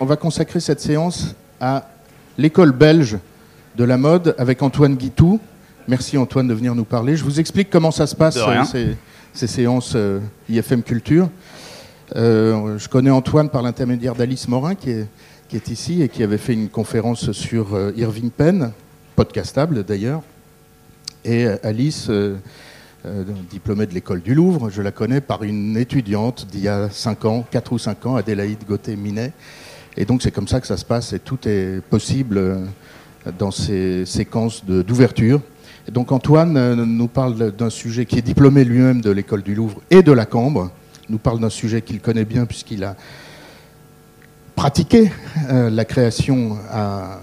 on va consacrer cette séance à l'école belge de la mode avec Antoine Guitou. Merci Antoine de venir nous parler. Je vous explique comment ça se passe, ces, ces séances euh, IFM Culture. Euh, je connais Antoine par l'intermédiaire d'Alice Morin qui est, qui est ici et qui avait fait une conférence sur euh, Irving Penn, podcastable d'ailleurs. Et Alice, diplômée de l'école du Louvre, je la connais par une étudiante d'il y a 5 ans, 4 ou 5 ans, Adélaïde Gauthier-Minet. Et donc c'est comme ça que ça se passe et tout est possible euh, dans ces séquences d'ouverture. Donc Antoine euh, nous parle d'un sujet qui est diplômé lui-même de l'école du Louvre et de la Cambre, nous parle d'un sujet qu'il connaît bien puisqu'il a pratiqué euh, la création à,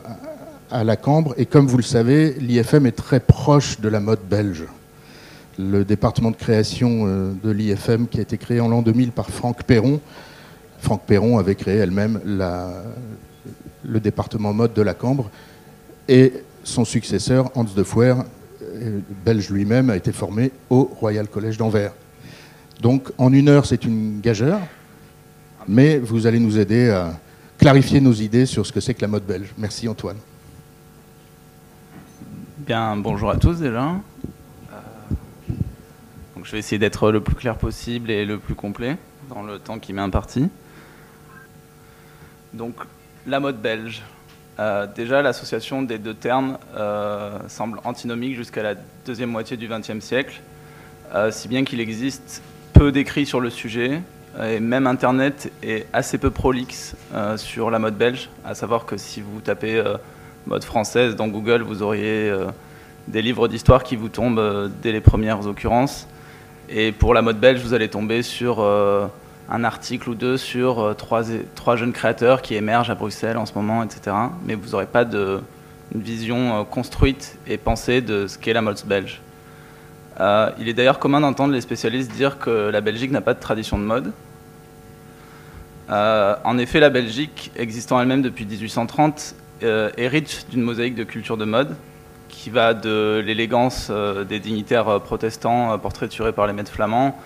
à la Cambre. Et comme vous le savez, l'IFM est très proche de la mode belge. Le département de création de l'IFM qui a été créé en l'an 2000 par Franck Perron. Franck Perron avait créé elle-même le département mode de la Cambre. Et son successeur, Hans de Fouer, euh, belge lui-même, a été formé au Royal Collège d'Anvers. Donc en une heure, c'est une gageure, mais vous allez nous aider à clarifier nos idées sur ce que c'est que la mode belge. Merci Antoine. Bien, bonjour à tous déjà. Euh, donc je vais essayer d'être le plus clair possible et le plus complet dans le temps qui m'est imparti. Donc la mode belge. Euh, déjà, l'association des deux termes euh, semble antinomique jusqu'à la deuxième moitié du XXe siècle, euh, si bien qu'il existe peu d'écrits sur le sujet, et même Internet est assez peu prolixe sur la mode belge, à savoir que si vous tapez mode française dans Google, vous auriez des livres d'histoire qui vous tombent dès les premières occurrences. Et pour la mode belge, vous allez tomber sur un article ou deux sur euh, trois, jeunes créateurs qui émergent à Bruxelles en ce moment, etc. Mais vous n'aurez pas de, une vision euh, construite et pensée de ce qu'est la mode belge. Euh, il est d'ailleurs commun d'entendre les spécialistes dire que la Belgique n'a pas de tradition de mode. En effet, la Belgique, existant elle-même depuis 1830, euh, hérite d'une mosaïque de culture de mode qui va de l'élégance des dignitaires protestants portraiturés par les maîtres flamands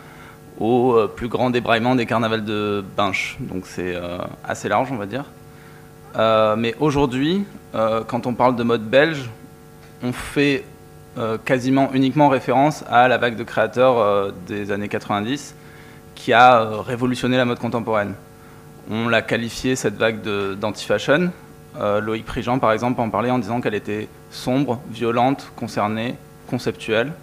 au euh, plus grand débraillement des carnavals de Binche. Donc c'est euh, assez large, on va dire. Euh, mais aujourd'hui, quand on parle de mode belge, on fait quasiment uniquement référence à la vague de créateurs des années 90 qui a révolutionné la mode contemporaine. On l'a qualifié cette vague d'anti-fashion. Loïc Prigent, par exemple, en parlait en disant qu'elle était sombre, violente, concernée, conceptuelle,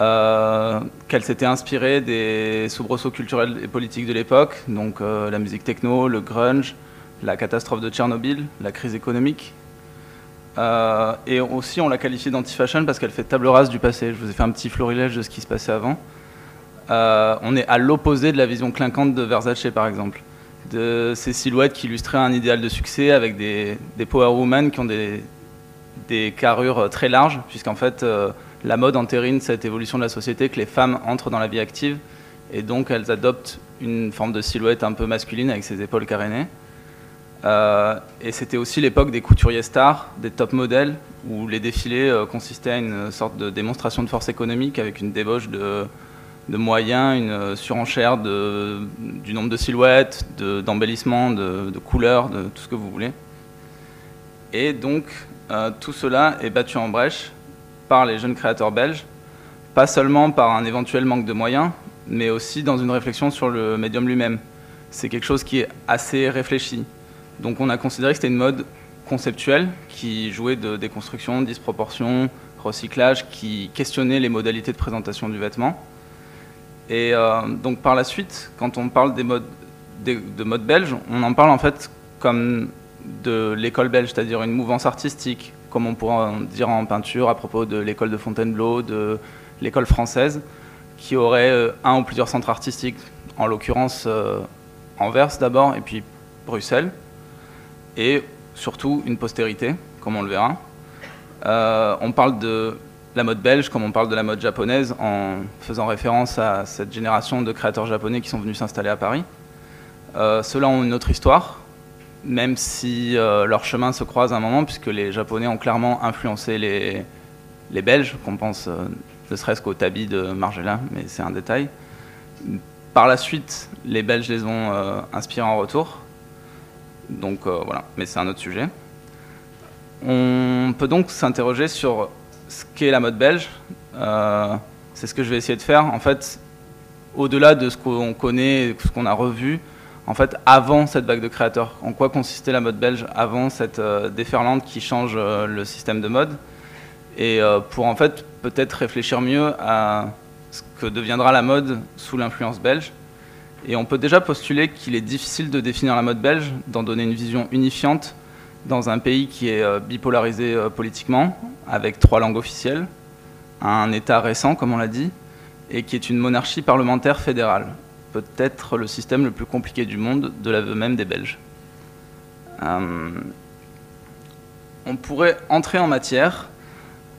euh, qu'elle s'était inspirée des soubresauts culturels et politiques de l'époque, donc euh, la musique techno, le grunge, la catastrophe de Tchernobyl, la crise économique. Euh, et aussi, on l'a qualifiée d'anti-fashion parce qu'elle fait table rase du passé. Je vous ai fait un petit florilège de ce qui se passait avant. On est à l'opposé de la vision clinquante de Versace, par exemple de ces silhouettes qui illustraient un idéal de succès avec des, des power women qui ont des, des carrures très larges, puisqu'en fait, la mode entérine cette évolution de la société, que les femmes entrent dans la vie active, et donc elles adoptent une forme de silhouette un peu masculine avec ses épaules carénées. Euh, et c'était aussi l'époque des couturiers stars, des top modèles, où les défilés euh, consistaient à une sorte de démonstration de force économique avec une débauche de, moyens, une euh, surenchère du nombre de silhouettes, de- d'embellissements, de, couleurs, de tout ce que vous voulez. Et donc, tout cela est battu en brèche par les jeunes créateurs belges, pas seulement par un éventuel manque de moyens, mais aussi dans une réflexion sur le médium lui-même. C'est quelque chose qui est assez réfléchi. Donc on a considéré que c'était une mode conceptuelle qui jouait de déconstruction, disproportion, recyclage, qui questionnait les modalités de présentation du vêtement. Et euh, donc par la suite, quand on parle des modes, des- de mode belge, on en parle en fait comme de l'école belge, c'est-à-dire une mouvance artistique, comme on pourrait en dire en peinture à propos de l'école de Fontainebleau, de l'école française, qui aurait euh, un ou plusieurs centres artistiques, en l'occurrence euh, Anvers d'abord, et puis Bruxelles, et surtout une postérité, comme on le verra. Euh, on parle de la mode belge comme on parle de la mode japonaise en faisant référence à cette génération de créateurs japonais qui sont venus s'installer à Paris. Ceux-là ont une autre histoire, même si euh, leurs chemins se croisent à un moment, puisque les Japonais ont clairement influencé les, Belges, qu'on pense euh, ne serait-ce qu'au tabi de Margiela, mais c'est un détail. Par la suite, les Belges les ont euh, inspirés en retour. Donc voilà, mais c'est un autre sujet. On peut donc s'interroger sur ce qu'est la mode belge. c'est ce que je vais essayer de faire. En fait, au-delà de ce qu'on connaît, ce qu'on a revu, en fait, avant cette vague de créateurs. En quoi consistait la mode belge avant cette déferlante qui change le système de mode? Et pour en fait peut-être réfléchir mieux à ce que deviendra la mode sous l'influence belge. Et on peut déjà postuler qu'il est difficile de définir la mode belge, d'en donner une vision unifiante dans un pays qui est euh, bipolarisé euh, politiquement, avec trois langues officielles, un État récent, comme on l'a dit, et qui est une monarchie parlementaire fédérale, peut-être le système le plus compliqué du monde, de l'aveu même des Belges. Euh, on pourrait entrer en matière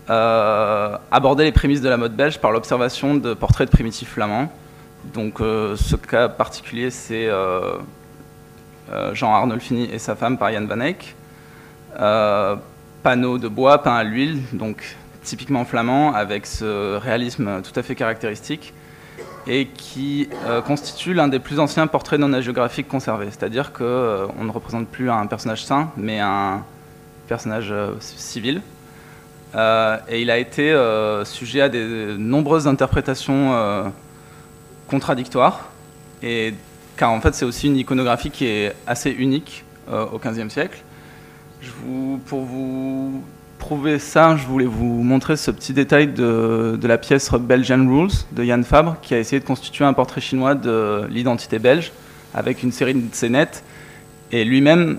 euh, aborder les prémices de la mode belge par l'observation de portraits de primitifs flamands. Donc euh, ce cas particulier, c'est Jean Arnolfini et sa femme par Yann Van Eyck. panneaux de bois peints à l'huile, donc typiquement flamand, avec ce réalisme tout à fait caractéristique, et qui constitue l'un des plus anciens portraits non hagiographiques conservés. C'est-à-dire qu'on ne représente plus un personnage saint, mais un personnage civil. Euh, et il a été euh, sujet à de nombreuses interprétations euh, contradictoires, et, car en fait c'est aussi une iconographie qui est assez unique au XVe siècle. pour vous prouver ça, je voulais vous montrer ce petit détail de, la pièce Belgian Rules de Yann Fabre, qui a essayé de constituer un portrait chinois de l'identité belge, avec une série de scénettes, et lui-même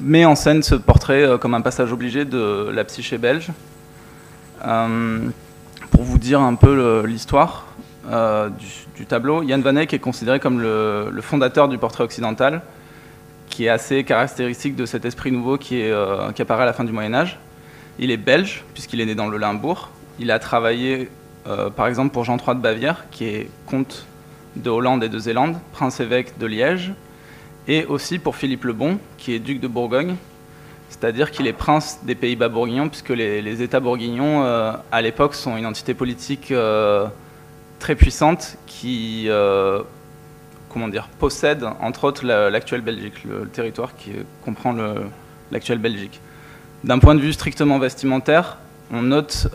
met en scène ce portrait euh, comme un passage obligé de la psyché belge. Euh, pour vous dire un peu l'histoire euh, du, tableau, Jan van Eyck est considéré comme le, fondateur du portrait occidental, qui est assez caractéristique de cet esprit nouveau qui, est, qui apparaît à la fin du Moyen Âge. Il est belge, puisqu'il est né dans le Limbourg. Il a travaillé, par exemple, pour Jean III de Bavière, qui est comte de Hollande et de Zélande, prince-évêque de Liège, et aussi pour Philippe le Bon, qui est duc de Bourgogne, c'est-à-dire qu'il est prince des Pays-Bas bourguignons, puisque les, États bourguignons, euh, à l'époque, sont une entité politique euh, très puissante qui euh, possède, entre autres, l'actuelle Belgique, le, territoire qui comprend l'actuelle Belgique. D'un point de vue strictement vestimentaire, on note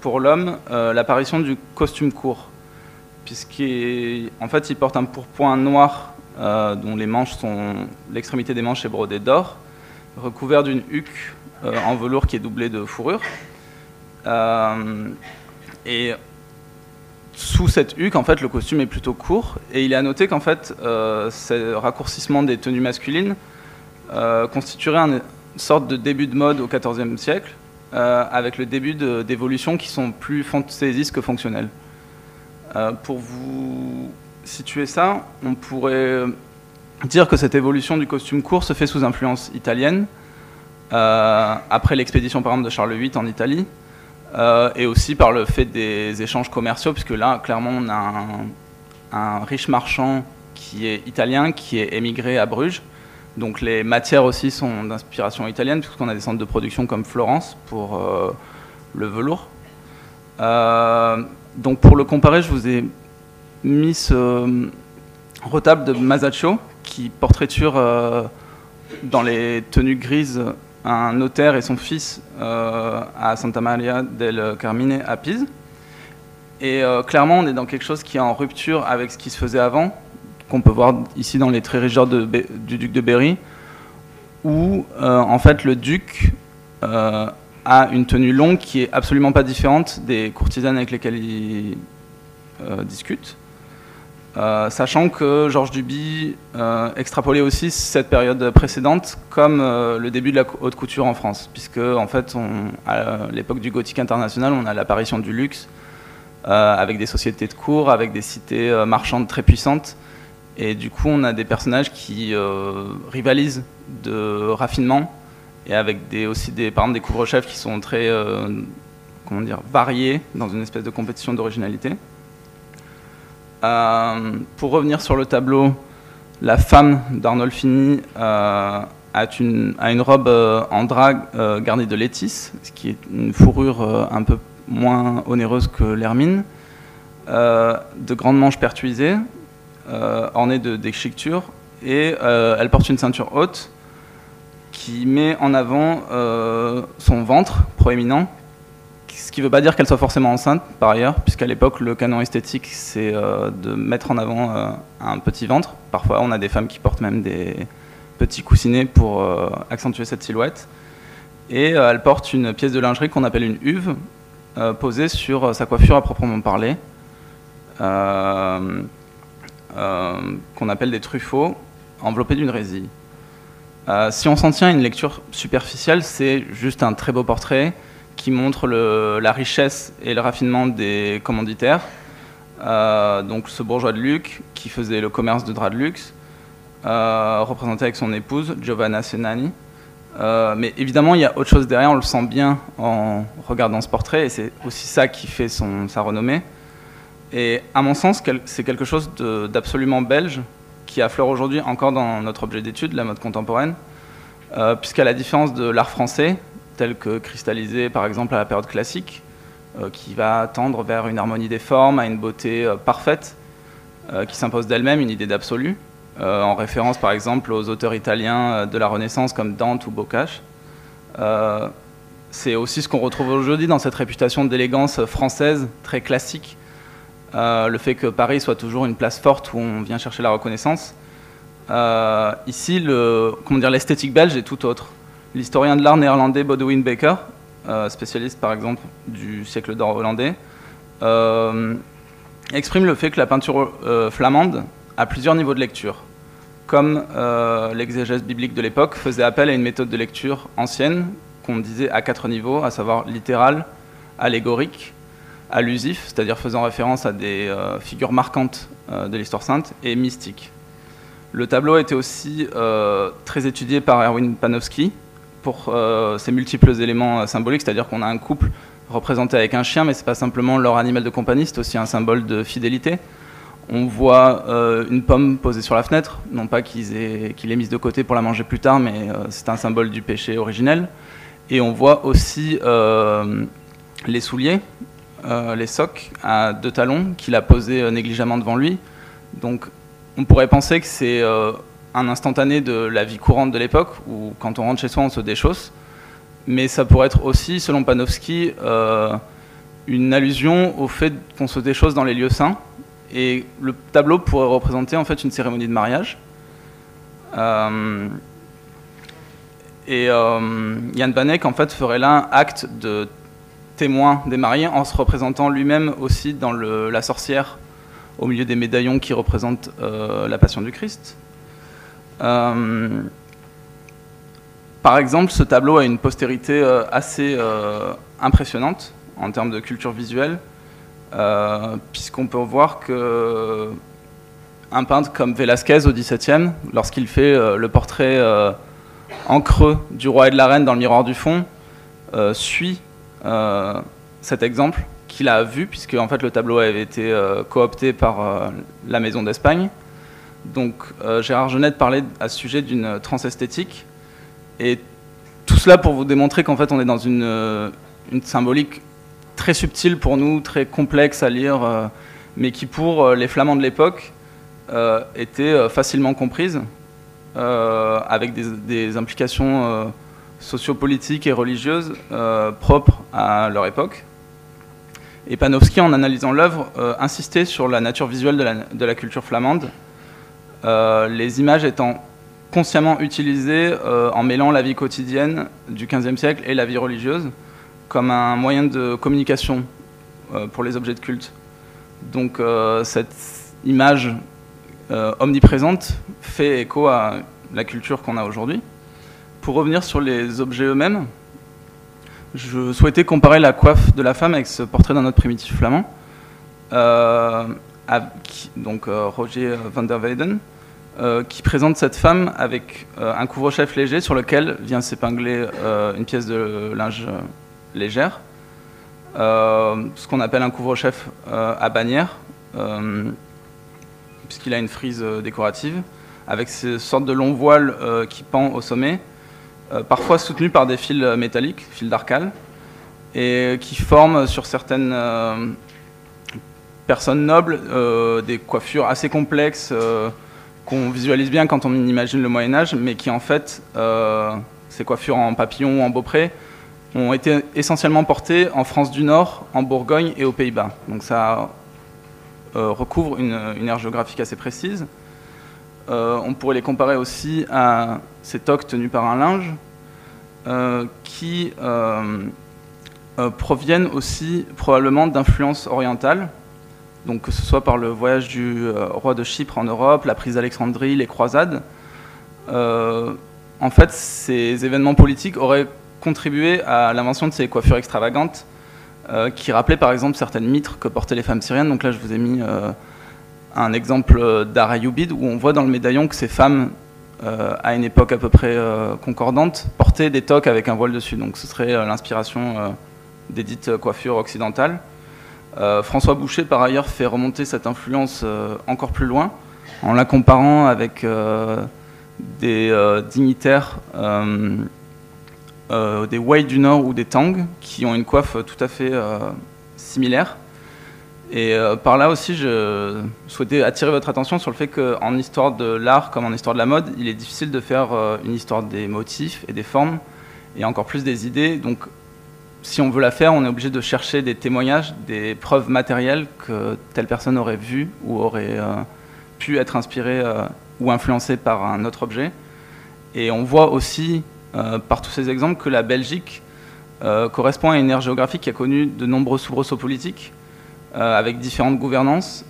pour l'homme l'apparition du costume court, puisqu'en fait, il porte un pourpoint noir euh, dont les manches sont, l'extrémité des manches est brodée d'or, recouvert d'une huque euh, en velours qui est doublée de fourrure. Euh, et sous cette huque, en fait, le costume est plutôt court. Et il est à noter qu'en fait, ce raccourcissement des tenues masculines constituerait une sorte de début de mode au XIVe siècle, avec le début d'évolutions qui sont plus fantaisistes que fonctionnelles. pour vous situer ça, on pourrait dire que cette évolution du costume court se fait sous influence italienne, euh, après l'expédition par exemple de Charles VIII en Italie, euh, et aussi par le fait des échanges commerciaux, puisque là, clairement, on a un, riche marchand qui est italien, qui est émigré à Bruges. Donc les matières aussi sont d'inspiration italienne, puisqu'on a des centres de production comme Florence pour euh, le velours. donc pour le comparer, je vous ai mis ce euh, retable de Masaccio qui portraiture euh, dans les tenues grises un notaire et son fils euh, à Santa Maria del Carmine à Pise. Et clairement, on est dans quelque chose qui est en rupture avec ce qui se faisait avant, qu'on peut voir ici dans les traits régisseurs du duc de Berry, où en fait le duc a une tenue longue qui est absolument pas différente des courtisanes avec lesquelles il discute. Euh, sachant que Georges Duby euh, extrapolait aussi cette période précédente comme euh, le début de la haute couture en France, puisque en fait, à l'époque du gothique international, on a l'apparition du luxe avec des sociétés de cours, avec des cités marchandes très puissantes, et du coup, on a des personnages qui rivalisent de raffinement et avec des, aussi des couvre-chefs qui sont très comment dire, variés dans une espèce de compétition d'originalité. Euh, pour revenir sur le tableau, la femme d'Arnolfini euh, a, une, robe euh, en drap garnie de létis, ce qui est une fourrure un peu moins onéreuse que l'hermine, de grandes manches pertuisées, ornées de déchiquetures, et elle porte une ceinture haute qui met en avant son ventre proéminent, ce qui ne veut pas dire qu'elle soit forcément enceinte par ailleurs, puisqu'à l'époque le canon esthétique c'est de mettre en avant un petit ventre. Parfois on a des femmes qui portent même des petits coussinets pour accentuer cette silhouette. Et elle porte une pièce de lingerie qu'on appelle une huve, posée sur sa coiffure à proprement parler. Euh, euh, qu'on appelle des truffaut enveloppés d'une résille. Euh, si on s'en tient à une lecture superficielle, c'est juste un très beau portrait qui montre la richesse et le raffinement des commanditaires. donc ce bourgeois de Luc qui faisait le commerce de draps de luxe, représenté avec son épouse Giovanna Senani. mais évidemment, il y a autre chose derrière, on le sent bien en regardant ce portrait, et c'est aussi ça qui fait sa renommée. Et à mon sens, c'est quelque chose d'absolument belge qui affleure aujourd'hui encore dans notre objet d'étude, la mode contemporaine, euh, puisqu'à la différence de l'art français, tel que cristallisé par exemple à la période classique, euh, qui va tendre vers une harmonie des formes, à une beauté euh, parfaite, qui s'impose d'elle-même, une idée d'absolu, en référence par exemple aux auteurs italiens de la Renaissance comme Dante ou Boccace. c'est aussi ce qu'on retrouve aujourd'hui dans cette réputation d'élégance française très classique euh, le fait que Paris soit toujours une place forte où on vient chercher la reconnaissance. Euh, ici, l'esthétique belge est tout autre. L'historien de l'art néerlandais Bodewin Baker, euh, spécialiste par exemple du siècle d'or hollandais, exprime le fait que la peinture flamande a plusieurs niveaux de lecture. Comme l'exégèse biblique de l'époque faisait appel à une méthode de lecture ancienne qu'on disait à quatre niveaux, à savoir littéral, allégorique, allusif, c'est-à-dire faisant référence à des euh, figures marquantes euh, de l'histoire sainte, et mystique. Le tableau a été aussi euh, très étudié par Erwin Panofsky pour ses multiples éléments symboliques, c'est-à-dire qu'on a un couple représenté avec un chien, mais ce n'est pas simplement leur animal de compagnie, c'est aussi un symbole de fidélité. On voit une pomme posée sur la fenêtre, non pas qu'il ait, qu mise de côté pour la manger plus tard, mais c'est un symbole du péché originel. Et on voit aussi les souliers, euh, les socs à deux talons qu'il a posés euh, négligemment devant lui. Donc on pourrait penser que c'est euh, un instantané de la vie courante de l'époque, où quand on rentre chez soi on se déchausse. Mais ça pourrait être aussi, selon Panofsky, une allusion au fait qu'on se déchausse dans les lieux saints. Et le tableau pourrait représenter en fait une cérémonie de mariage. et Yann Banek en fait ferait là un acte de témoin des mariés en se représentant lui-même aussi dans la sorcière au milieu des médaillons qui représentent euh, la passion du Christ. Euh, par exemple, ce tableau a une postérité euh, assez impressionnante en termes de culture visuelle, puisqu'on peut voir que un peintre comme Velázquez au XVIIe, lorsqu'il fait le portrait en creux du roi et de la reine dans le miroir du fond, suit euh, cet exemple qu'il a vu, puisque en fait le tableau avait été euh, coopté par euh, la Maison d'Espagne. Donc Gérard Genette parlait à ce sujet d'une transesthétique, et tout cela pour vous démontrer qu'en fait on est dans une, une, symbolique très subtile pour nous, très complexe à lire, mais qui pour les flamands de l'époque était facilement comprise, avec des, implications sociopolitiques et religieuses euh, propres à leur époque. Et Panofsky, en analysant l'œuvre, euh, insistait sur la nature visuelle de la, culture flamande, euh, les images étant consciemment utilisées en mêlant la vie quotidienne du XVe siècle et la vie religieuse comme un moyen de communication pour les objets de culte. Donc cette image omniprésente fait écho à la culture qu'on a aujourd'hui. Pour revenir sur les objets eux-mêmes, je souhaitais comparer la coiffe de la femme avec ce portrait d'un autre primitif flamand, euh, donc euh, Roger van der Weyden, euh, qui présente cette femme avec un couvre-chef léger sur lequel vient s'épingler une pièce de linge légère, ce qu'on appelle un couvre-chef à bannière, puisqu'il a une frise décorative, avec ces sortes de longs voiles qui pend au sommet, euh, parfois soutenus par des fils métalliques, fils d'arcal, et qui forment sur certaines euh, personnes nobles euh, des coiffures assez complexes qu'on visualise bien quand on imagine le Moyen Âge, mais qui en fait, ces coiffures en papillon ou en beaupré, ont été essentiellement portées en France du Nord, en Bourgogne et aux Pays-Bas. Donc ça recouvre une, aire géographique assez précise. on pourrait les comparer aussi à ces toques tenues par un linge, qui euh, proviennent aussi probablement d'influences orientales, donc que ce soit par le voyage du euh, roi de Chypre en Europe, la prise d'Alexandrie, les croisades. Euh, en fait, ces événements politiques auraient contribué à l'invention de ces coiffures extravagantes, qui rappelaient par exemple certaines mitres que portaient les femmes syriennes. Donc là, je vous ai mis un exemple d'Arayoubid, où on voit dans le médaillon que ces femmes à une époque à peu près concordante, portaient des toques avec un voile dessus. Donc ce serait l'inspiration des dites coiffures occidentales. Euh, François Boucher, par ailleurs, fait remonter cette influence euh, encore plus loin en la comparant avec euh, des dignitaires des Wei du Nord ou des Tang qui ont une coiffe tout à fait similaire. Et par là aussi, je souhaitais attirer votre attention sur le fait qu'en histoire de l'art comme en histoire de la mode, il est difficile de faire une histoire des motifs et des formes, et encore plus des idées. Donc si on veut la faire, on est obligé de chercher des témoignages, des preuves matérielles que telle personne aurait vues ou aurait euh, pu être inspirée euh, ou influencée par un autre objet. Et on voit aussi, euh, par tous ces exemples, que la Belgique correspond à une ère géographique qui a connu de nombreux soubresauts politiques, avec différentes gouvernances,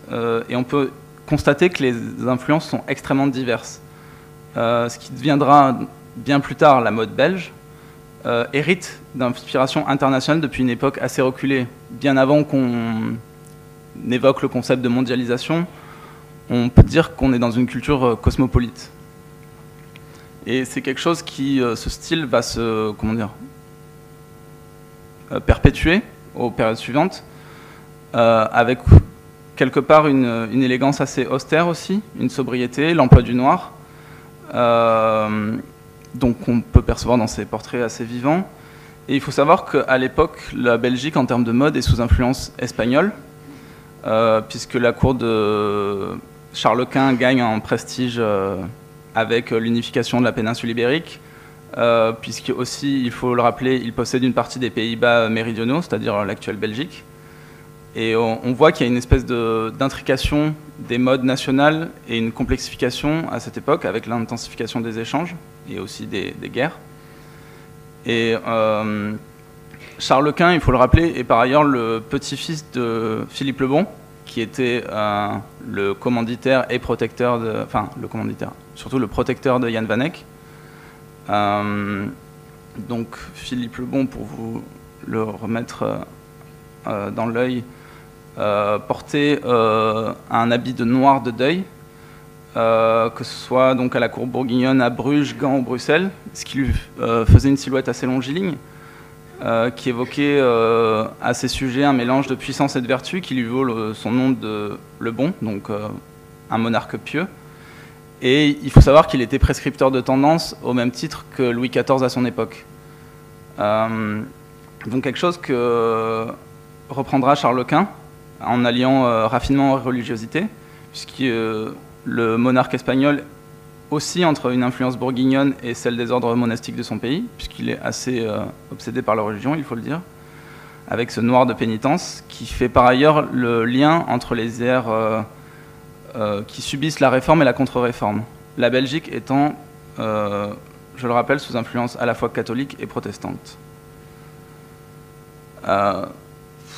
et on peut constater que les influences sont extrêmement diverses. ce qui deviendra bien plus tard la mode belge, euh, hérite d'inspiration internationale depuis une époque assez reculée. Bien avant qu'on évoque le concept de mondialisation, on peut dire qu'on est dans une culture euh, cosmopolite. Et c'est quelque chose qui, euh, ce style, va se, comment dire, perpétuer aux périodes suivantes, avec quelque part une, une, élégance assez austère aussi, une sobriété, l'emploi du noir donc on peut percevoir dans ces portraits assez vivants. Et il faut savoir qu'à l'époque, la Belgique, en termes de mode, est sous influence espagnole, euh, puisque la cour de Charles Quint gagne en prestige euh, avec l'unification de la péninsule ibérique, euh, puisque aussi, il faut le rappeler, il possède une partie des Pays-Bas méridionaux, c'est-à-dire l'actuelle Belgique. Et on, voit qu'il y a une espèce d'intrication des modes nationales et une complexification à cette époque avec l'intensification des échanges et aussi des, guerres. Et euh, Charles Quint, il faut le rappeler, est par ailleurs le petit-fils de Philippe le Bon, qui était euh, le commanditaire et protecteur de, enfin le commanditaire, surtout le protecteur de Jan van Eyck. Euh, donc Philippe le Bon, pour vous le remettre dans l'œil, euh, porter euh, un habit de noir de deuil, euh, que ce soit donc à la cour bourguignonne, à Bruges, Gand ou Bruxelles, ce qui lui faisait une silhouette assez longiligne, qui évoquait à ses sujets un mélange de puissance et de vertu qui lui vaut son nom de Le Bon, donc un monarque pieux. Et il faut savoir qu'il était prescripteur de tendance au même titre que Louis XIV à son époque. donc quelque chose que reprendra Charles Quint en alliant euh, raffinement et religiosité, puisque euh, le monarque espagnol aussi entre une influence bourguignonne et celle des ordres monastiques de son pays, puisqu'il est assez euh, obsédé par la religion, il faut le dire, avec ce noir de pénitence, qui fait par ailleurs le lien entre les airs qui subissent la réforme et la contre-réforme. La Belgique étant, je le rappelle, sous influence à la fois catholique et protestante.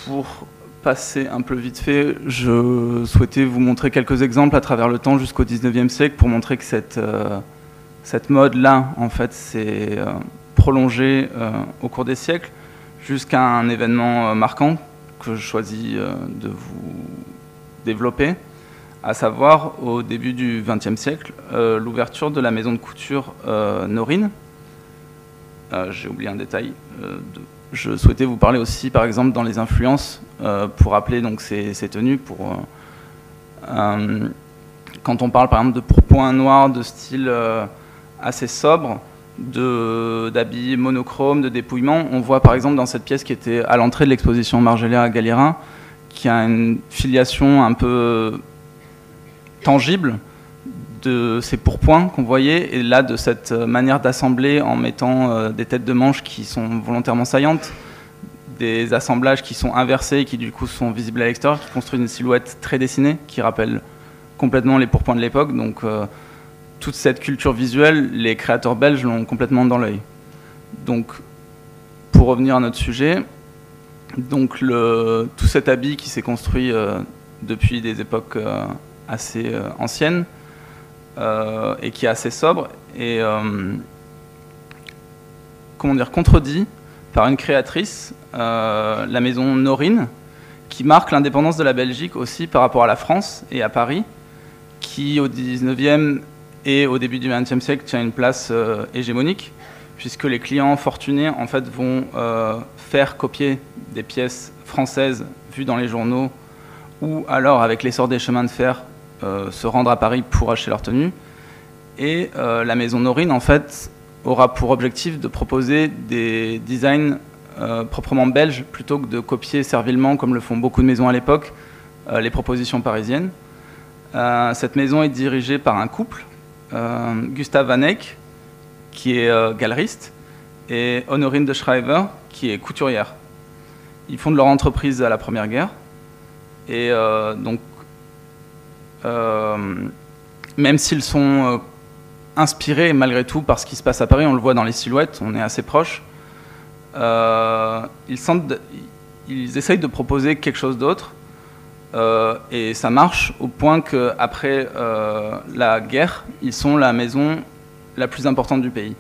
pour passer un peu vite fait, je souhaitais vous montrer quelques exemples à travers le temps jusqu'au 19e siècle pour montrer que cette, euh, mode-là, en fait, s'est euh, prolongée euh, au cours des siècles jusqu'à un événement marquant que je choisis de vous développer, à savoir au début du XXe siècle, l'ouverture de la maison de couture Norine. J'ai oublié un détail de je souhaitais vous parler aussi, par exemple, dans les influences, euh, pour rappeler donc ces, tenues. Pour, euh, euh, quand on parle, par exemple, de pourpoint noir de style assez sobre, d'habits monochromes, de dépouillement, on voit, par exemple, dans cette pièce qui était à l'entrée de l'exposition Margella à Galérin, qui a une filiation un peu tangible de ces pourpoints qu'on voyait, et là de cette manière d'assembler en mettant des têtes de manche qui sont volontairement saillantes, des assemblages qui sont inversés et qui du coup sont visibles à l'extérieur, qui construisent une silhouette très dessinée, qui rappelle complètement les pourpoints de l'époque. Donc toute cette culture visuelle, les créateurs belges l'ont complètement dans l'œil. Donc pour revenir à notre sujet, donc tout cet habit qui s'est construit euh, depuis des époques euh, assez euh, anciennes et qui est assez sobre et comment dire contredit par une créatrice, la maison Norine, qui marque l'indépendance de la Belgique aussi par rapport à la France et à Paris, qui au 19e et au début du XXe siècle tient une place hégémonique puisque les clients fortunés en fait vont euh, faire copier des pièces françaises vues dans les journaux ou alors avec l'essor des chemins de fer euh, se rendre à Paris pour acheter leur tenue. Et euh, la maison Norine en fait aura pour objectif de proposer des designs proprement belges plutôt que de copier servilement comme le font beaucoup de maisons à l'époque les propositions parisiennes. cette maison est dirigée par un couple, Gustave Van qui est euh, galeriste, et Honorine de Schreiber, qui est couturière. Ils fondent leur entreprise à la Première Guerre. Et euh, donc, euh, même s'ils sont inspirés malgré tout par ce qui se passe à Paris, on le voit dans les silhouettes, on est assez ils, sentent, ils essayent de proposer quelque chose d'autre. et ça marche au point qu'après la guerre, ils sont la maison la plus importante du pays.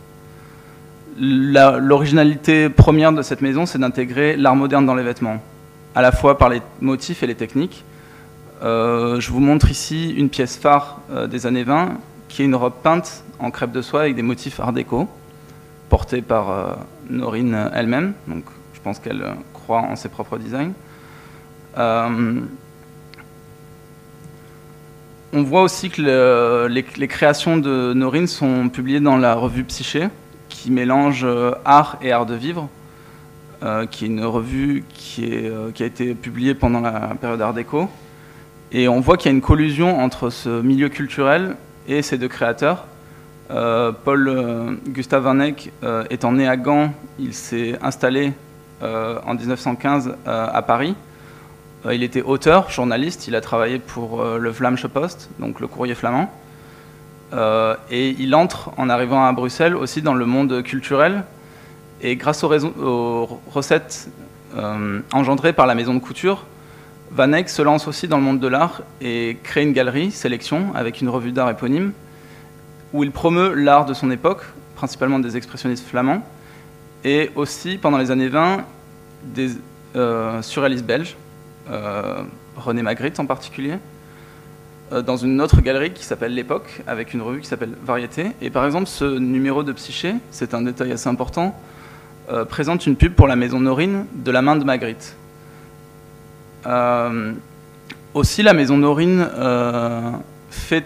L'originalité première de cette maison, c'est d'intégrer l'art moderne dans les vêtements, à la fois par les motifs et les techniques. Euh, je vous montre ici une pièce phare euh, des années 20, qui est une robe peinte en crêpe de soie avec des motifs art déco, portée par euh, Norine elle-même. Donc, je pense qu'elle croit en ses propres designs. On voit aussi que les, créations de Norine sont publiées dans la revue Psyché, qui mélange euh, art et art de vivre, euh, qui est une revue euh, qui, a été publiée pendant la période Art déco. Et on voit qu'il y a une collusion entre ce milieu culturel et ces deux créateurs. Paul Gustave Van Eyck étant né à Gand, il s'est installé en 1915 à Paris. Euh, il était auteur, journaliste, il a travaillé pour euh, le Vlaamse Post, donc le courrier flamand. Euh, et il entre en arrivant à Bruxelles aussi dans le monde culturel. Et grâce aux, recettes engendrées par la maison de couture, Van Eyck se lance aussi dans le monde de l'art et crée une galerie, Sélection, avec une revue d'art éponyme, où il promeut l'art de son époque, principalement des expressionnistes flamands, et aussi, pendant les années 20, des surréalistes belges, euh, René Magritte en particulier, euh, dans une autre galerie qui s'appelle L'époque, avec une revue qui s'appelle Variété. Et par exemple, ce numéro de Psyché, c'est un détail assez important, euh, présente une pub pour la maison Norine de la main de Magritte. Aussi, la maison Norine fait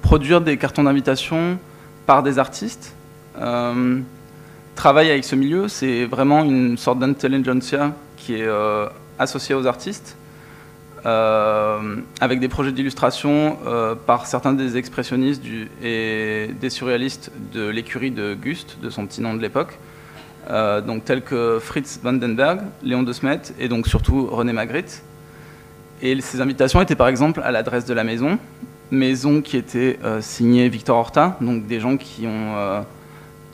produire des cartons d'invitation par des artistes. travaille avec ce milieu, c'est vraiment une sorte d'intelligentsia qui est associés aux artistes, euh, avec des projets d'illustration euh, par certains des expressionnistes et des surréalistes de l'écurie de Gust, de son petit nom de l'époque, euh, donc tels que Fritz Vandenberg, Léon de Smet et donc surtout René Magritte. Et ces invitations étaient par exemple à l'adresse de la maison, maison qui était signée Victor Horta, donc des gens qui,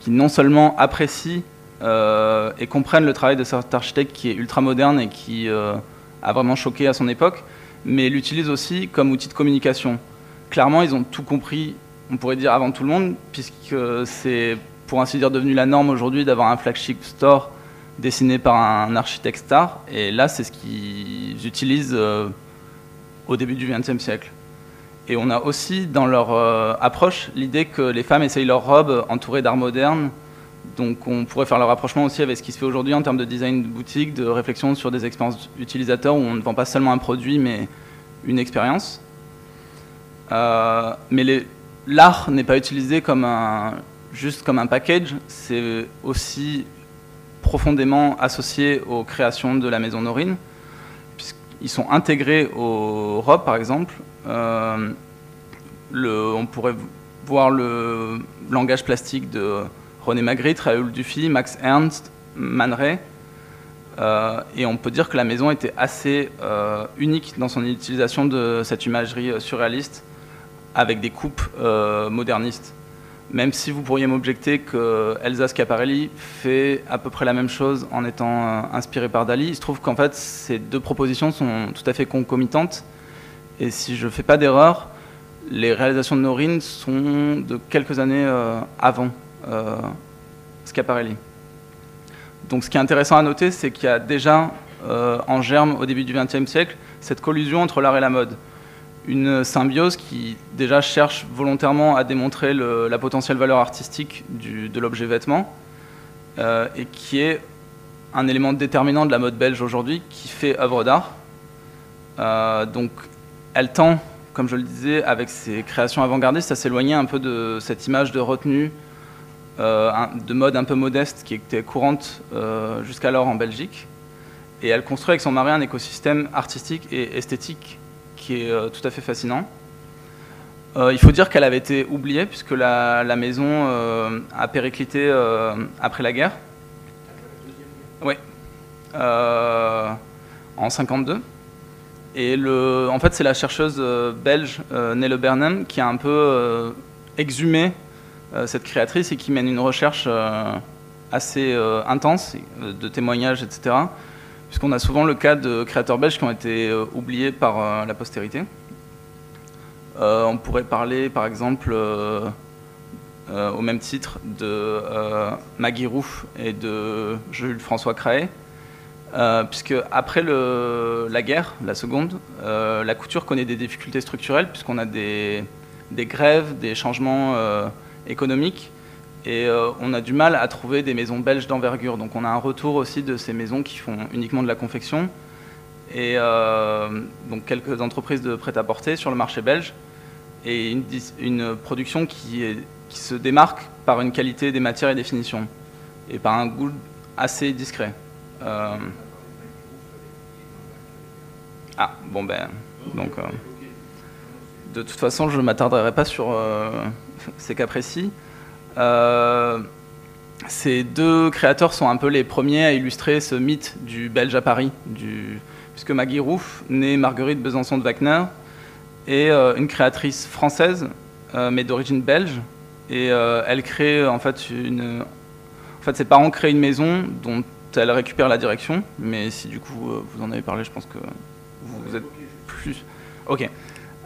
qui non seulement apprécient euh, et comprennent le travail de cet architecte qui est ultra moderne et qui euh, a vraiment choqué à son époque, mais l'utilise aussi comme outil de communication. Clairement, ils ont tout compris, on pourrait dire avant tout le monde, puisque c'est pour ainsi dire devenu la norme aujourd'hui d'avoir un flagship store dessiné par un architecte star, et là c'est ce qu'ils utilisent euh, au début du XXe siècle. Et on a aussi dans leur approche l'idée que les femmes essayent leurs robes entourées d'art moderne, donc on pourrait faire le rapprochement aussi avec ce qui se fait aujourd'hui en termes de design de boutique, de réflexion sur des expériences utilisateurs où on ne vend pas seulement un produit mais une expérience. Euh, mais l'art n'est pas utilisé comme un, juste comme un package, c'est aussi profondément associé aux créations de la maison Norine, puisqu'ils sont intégrés aux robes par exemple. Euh, on pourrait voir le langage plastique de René Magritte, Raoul Dufy, Max Ernst, Man Ray. et on peut dire que la maison était assez unique dans son utilisation de cette imagerie surréaliste avec des coupes modernistes même si vous pourriez m'objecter que Elsa Schiaparelli fait à peu près la même chose en étant euh, inspiré par Dali, il se trouve qu'en fait ces deux propositions sont tout à fait concomitantes. Et si je ne fais pas d'erreur, les réalisations de Norine sont de quelques années euh, avant euh, Schiaparelli. Donc ce qui est intéressant à noter, c'est qu'il y a déjà en germe au début du XXe siècle cette collusion entre l'art et la mode une symbiose qui déjà cherche volontairement à démontrer la potentielle valeur artistique de l'objet vêtement euh, et qui est un élément déterminant de la mode belge aujourd'hui qui fait œuvre d'art. Euh, donc elle tend, comme je le disais, avec ses créations avant-gardistes, à s'éloigner un peu de cette image de retenue, euh, de mode un peu modeste qui était courante jusqu'alors en Belgique. Et elle construit avec son mari un écosystème artistique et esthétique qui est euh, tout à fait fascinant. Euh, il faut dire qu'elle avait été oubliée puisque la, maison euh, a périclité après la guerre. Oui. en 52. Et le, en fait, c'est la chercheuse belge Nelle Bernheim qui a un peu exhumé cette créatrice et qui mène une recherche assez intense de témoignages, etc puisqu'on a souvent le cas de créateurs belges qui ont été euh, oubliés par euh, la postérité. Euh, on pourrait parler par exemple au même titre de Maggie Rouf et de Jules François Craé, puisque après la guerre, la seconde, la couture connaît des difficultés structurelles puisqu'on a des, grèves, des changements économiques et euh, on a du mal à trouver des maisons belges d'envergure. Donc on a un retour aussi de ces maisons qui font uniquement de la confection. Et euh, donc quelques entreprises de prêt-à-porter sur le marché belge. Et une, production qui, se démarque par une qualité des matières et des finitions. Et par un goût assez discret. Euh, ah, bon ben. Donc. de toute façon, je ne m'attarderai pas sur ces cas précis. Euh, ces deux créateurs sont un peu les premiers à illustrer ce mythe du Belge à Paris, puisque Maggie Rouff, née Marguerite Besançon de Wagner, est euh, une créatrice française, euh, mais d'origine belge, et elle crée en fait une. En fait, ses parents créent une maison dont elle récupère la direction, mais si du coup vous en avez parlé, je pense que vous, êtes plus. Ok.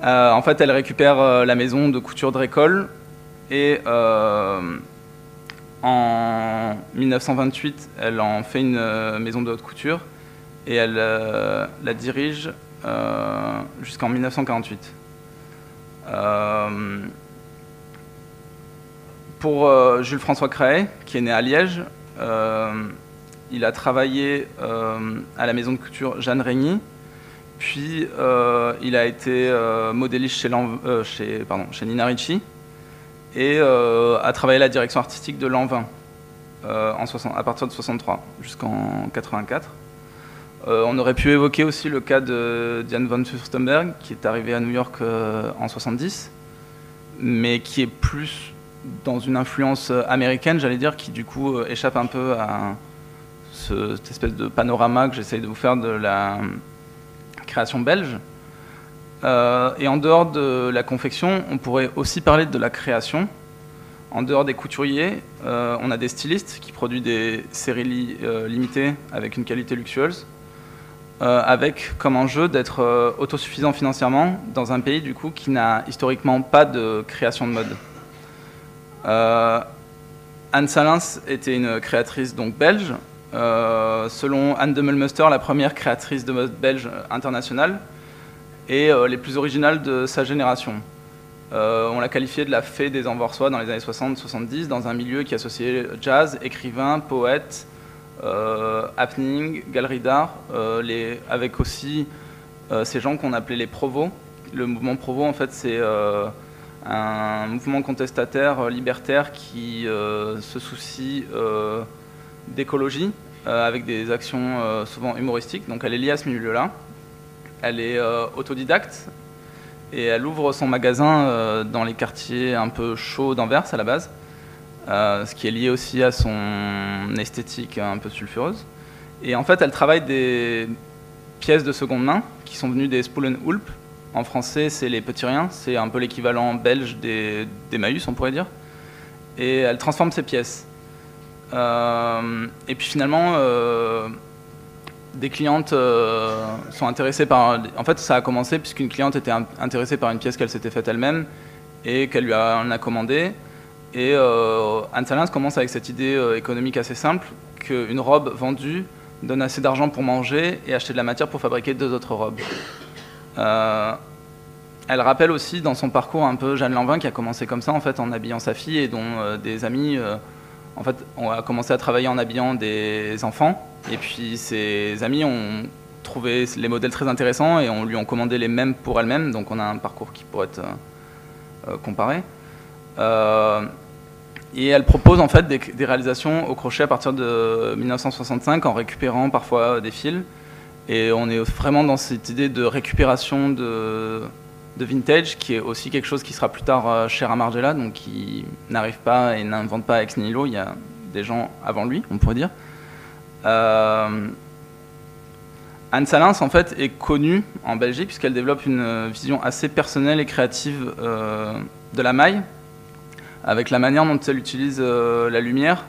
en fait, elle récupère la maison de couture de récolte et euh, en 1928, elle en fait une euh, maison de haute couture et elle euh, la dirige jusqu'en 1948. pour Jules François Craé, qui est né à Liège, il a travaillé à la maison de couture Jeanne Régny, puis il a été modéliste chez, chez Nina Ricci, et euh, a travaillé la direction artistique de l'An euh, à partir de 63 jusqu'en 84. Euh, on aurait pu évoquer aussi le cas de Diane von Furstenberg, qui est arrivée à New York en 70, mais qui est plus dans une influence américaine, j'allais dire, qui du coup échappe un peu à cette espèce de panorama que j'essaye de vous faire de la création belge. Euh, et en dehors de la confection, on pourrait aussi parler de la création. En dehors des couturiers, euh, on a des stylistes qui produisent des séries euh, limitées avec une qualité luxueuse, avec comme enjeu d'être autosuffisant financièrement dans un pays du coup qui n'a historiquement pas de création de mode. Anne Salins était une créatrice donc belge. selon Anne de Mulmuster, la première créatrice de mode belge internationale, et euh, les plus originales de sa génération. Euh, on l'a qualifié de la fée des Anversois dans les années 60-70, dans un milieu qui associait jazz, écrivain, poète, euh, happening, galerie d'art, avec aussi ces gens qu'on appelait les provos. Le mouvement provo, en fait, c'est un mouvement contestataire libertaire qui se soucie d'écologie, avec des actions souvent humoristiques. Donc elle est liée à ce milieu-là elle est euh, autodidacte Et elle ouvre son magasin dans les quartiers un peu chauds d'Anvers à la base, ce qui est lié aussi à son esthétique un peu sulfureuse. Et en fait, elle travaille des pièces de seconde main qui sont venues des Hulp. En français, c'est les petits riens, c'est un peu l'équivalent belge des, des on pourrait dire. Et elle transforme ces pièces. et puis finalement, des clientes euh, sont intéressées par. En fait, ça a commencé puisqu'une cliente était intéressée par une pièce qu'elle s'était faite elle-même et qu'elle lui en a commandé. Et euh, Anne Salins commence avec cette idée euh, économique assez simple qu'une robe vendue donne assez d'argent pour manger et acheter de la matière pour fabriquer deux autres robes. elle rappelle aussi dans son parcours un peu Jeanne Lanvin qui a commencé comme ça en fait en habillant sa fille et dont des amis en fait on a commencé à travailler en habillant des enfants et puis ses amis ont trouvé les modèles très intéressants et on lui ont commandé les mêmes pour elle-même. Donc on a un parcours qui pourrait être euh, euh, comparé. Euh, et elle propose en fait des, réalisations au crochet à partir de 1965 en récupérant parfois des fils. Et on est vraiment dans cette idée de récupération de, vintage, qui est aussi quelque chose qui sera plus tard cher à Margiela, donc qui n'arrive pas et n'invente pas ex nihilo. Il y a des gens avant lui, on pourrait dire. Euh, Anne Salins, en fait, est connue en Belgique puisqu'elle développe une vision assez personnelle et créative euh, de la maille, avec la manière dont elle utilise euh, la lumière,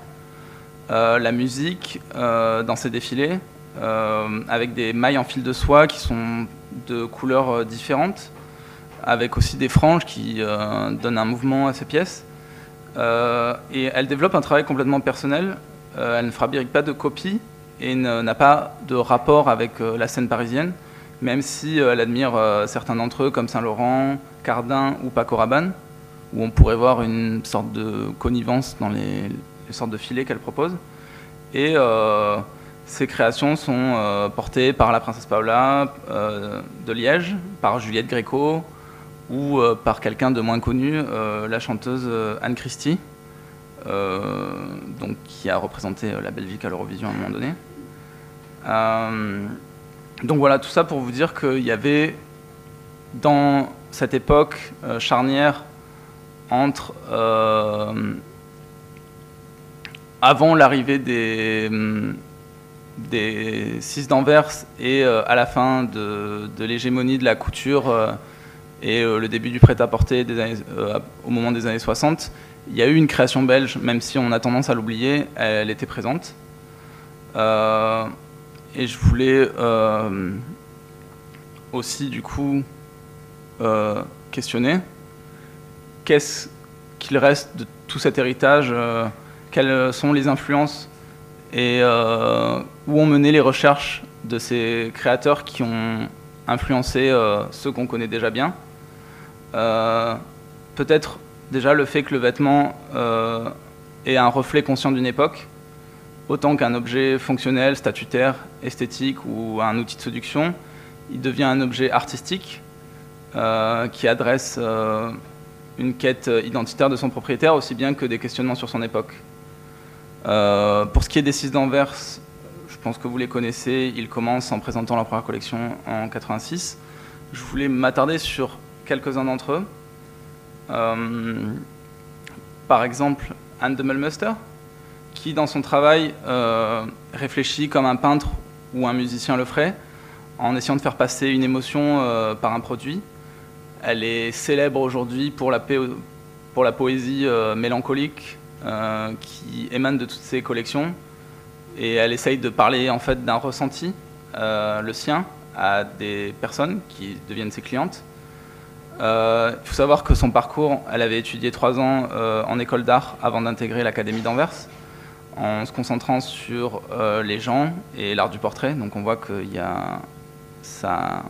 la musique dans ses défilés, avec des mailles en fil de soie qui sont de couleurs différentes, avec aussi des franges qui donnent un mouvement à ses pièces. et elle développe un travail complètement personnel elle ne fabrique pas de copies et n'a pas de rapport avec euh, la scène parisienne, même si euh, elle admire certains d'entre eux comme Saint-Laurent, Cardin ou Paco Rabanne, où on pourrait voir une sorte de connivence dans les, sortes de filets qu'elle propose. Et ces créations sont portées par la princesse Paola de Liège, par Juliette Gréco ou par quelqu'un de moins connu, la chanteuse Anne Christie. Euh, donc, qui a représenté la Belgique à l'Eurovision à un moment donné. Euh, donc voilà, tout ça pour vous dire qu'il y avait dans cette époque euh, charnière entre avant l'arrivée des, des six d'Anvers et à la fin de, de l'hégémonie de la couture et le début du prêt-à-porter au moment des années 60, il y a eu une création belge, même si on a tendance à l'oublier, elle était présente. Euh, et je voulais euh, aussi, du coup, euh, questionner qu'est-ce qu'il reste de tout cet héritage, quelles sont les influences et où ont mené les recherches de ces créateurs qui ont influencé ceux qu'on connaît déjà bien. Peut-être Déjà, le fait que le vêtement euh, est un reflet conscient d'une époque, autant qu'un objet fonctionnel, statutaire, esthétique ou un outil de séduction, il devient un objet artistique euh, qui adresse euh, une quête identitaire de son propriétaire aussi bien que des questionnements sur son époque. pour ce qui est des six d'Anvers, je pense que vous les connaissez, ils commencent en présentant leur première collection en 86. Je voulais m'attarder sur quelques-uns d'entre eux. Euh, par exemple, Anne de Melmuster, qui dans son travail euh, réfléchit comme un peintre ou un musicien le ferait, en essayant de faire passer une émotion euh, par un produit. Elle est célèbre aujourd'hui pour la, poésie mélancolique qui émane de toutes ses collections, et elle essaye de parler en fait d'un ressenti, le sien, à des personnes qui deviennent ses clientes. Euh, il faut savoir que son parcours, elle avait étudié trois ans euh, en école d'art avant d'intégrer l'Académie d'Anvers, en se concentrant sur euh, les gens et l'art du portrait. Donc on voit qu'il y a ça,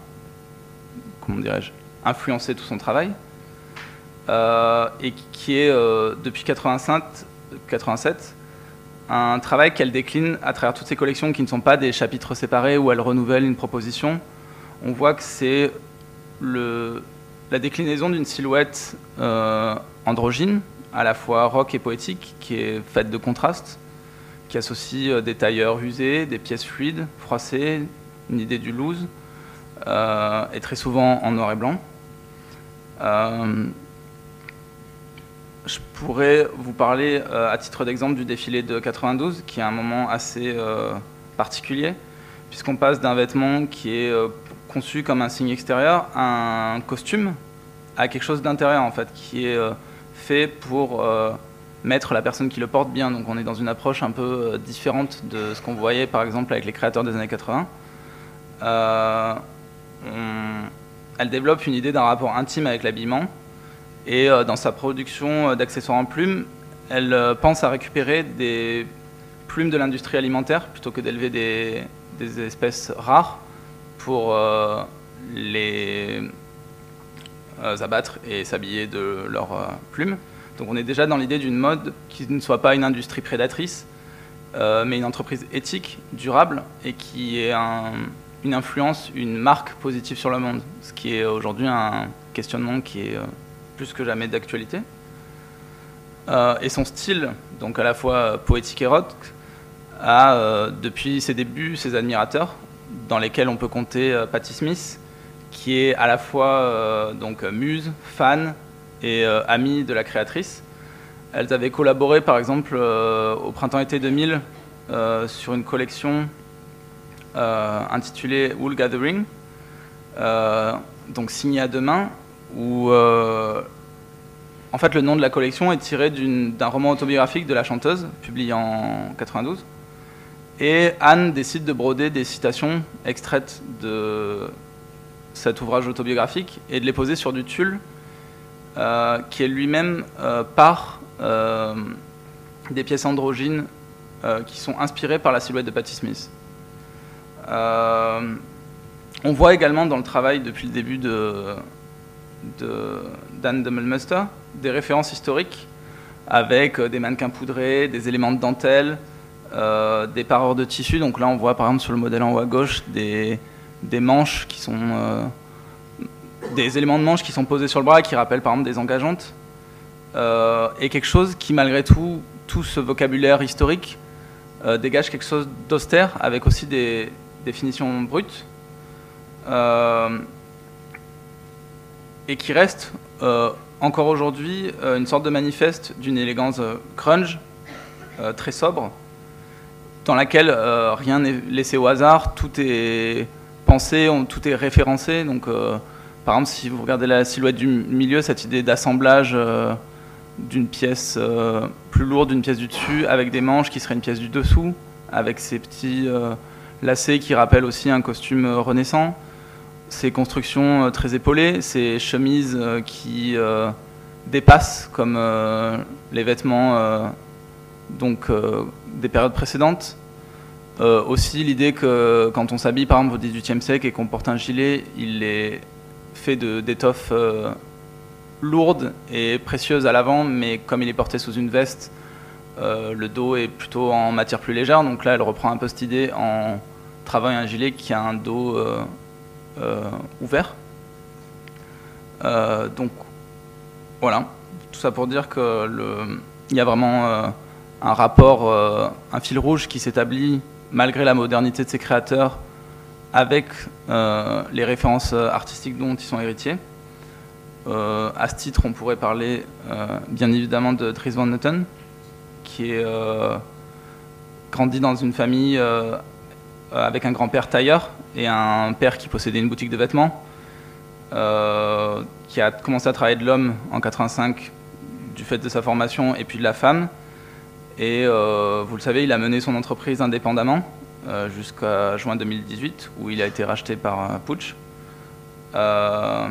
comment dirais-je, influencé tout son travail. et qui est depuis 85, 87 un travail qu'elle décline à travers toutes ses collections qui ne sont pas des chapitres séparés où elle renouvelle une proposition. On voit que c'est le, la déclinaison d'une silhouette euh, androgyne, à la fois rock et poétique, qui est faite de contrastes, qui associe euh, des tailleurs usés, des pièces fluides, froissées, une idée du loose, euh, et très souvent en noir et blanc. je pourrais vous parler à titre d'exemple du défilé de 92, qui est un moment assez particulier, puisqu'on passe d'un vêtement qui est conçu comme un signe extérieur un costume à quelque chose d'intérieur en fait, qui est fait pour mettre la personne qui le porte bien. Donc on est dans une approche un peu euh, différente de ce qu'on voyait par exemple avec les créateurs des années 80. Euh, elle développe une idée d'un rapport intime avec l'habillement et euh, dans sa production d'accessoires en plumes, elle pense à récupérer des plumes de l'industrie alimentaire plutôt que d'élever des, espèces rares pour les abattre et s'habiller de leurs plumes. Donc on est déjà dans l'idée d'une mode qui ne soit pas une industrie prédatrice, euh, mais une entreprise éthique, durable, et qui ait une influence, une marque positive sur le monde, ce qui est aujourd'hui un questionnement qui est euh, plus que jamais d'actualité. Euh, et son style, donc à la fois poétique et rock, a depuis ses débuts ses admirateurs, dans lesquels on peut compter Patti Smith, qui est à la fois donc muse, fan, et euh, amies de la créatrice. Elles avaient collaboré par exemple euh, au printemps-été 2000 euh, sur une collection intitulée Wool Gathering, donc signée à deux mains, où en fait le nom de la collection est tiré d'un roman autobiographique de la chanteuse, publié en 92. Et Anne décide de broder des citations extraites de cet ouvrage autobiographique et de les poser sur du tulle euh, qui est lui-même euh, par euh, des pièces androgynes qui sont inspirées par la silhouette de Patti Smith. on voit également dans le travail depuis le début de, Dan Demmelmuster des références historiques avec des mannequins poudrés, des éléments de dentelle, des parures de tissu. Donc là, on voit par exemple sur le modèle en haut à gauche des, des manches qui sont des éléments de manche qui sont posés sur le bras qui rappellent par exemple des engageantes, euh, et quelque chose qui malgré tout, tout ce vocabulaire historique euh, dégage quelque chose d'austère avec aussi des définitions brutes, euh, et qui reste encore aujourd'hui une sorte de manifeste d'une élégance grunge, très sobre, dans laquelle rien n'est laissé au hasard, tout est pensé, tout est référencé, donc par exemple, si vous regardez la silhouette du milieu, cette idée d'assemblage euh, d'une pièce euh, plus lourde d'une pièce du dessus avec des manches qui seraient une pièce du dessous, avec ces petits euh, lacets qui rappellent aussi un costume renaissant, ces constructions très épaulées, ces chemises qui dépassent comme les vêtements donc, des périodes précédentes. aussi l'idée que quand on s'habille par exemple au XVIIIe siècle et qu'on porte un gilet, il est fait d'étoffes euh, lourdes et précieuses à l'avant, mais comme il est porté sous une veste, euh, le dos est plutôt en matière plus légère. Donc là, elle reprend un peu cette idée en travaillant un gilet qui a un dos euh, ouvert. donc voilà, tout ça pour dire que il y a vraiment un rapport, un fil rouge qui s'établit malgré la modernité de ses créateurs avec euh, les références euh, artistiques dont ils sont héritiers. Euh, à ce titre, on pourrait parler bien évidemment de Dries Van Noten, qui est grandi dans une famille avec un grand-père tailleur et un père qui possédait une boutique de vêtements, qui a commencé à travailler de l'homme en 85 du fait de sa formation et puis de la femme. Et vous le savez, il a mené son entreprise indépendamment euh, jusqu'à juin 2018, où il a été racheté par Putsch. Euh,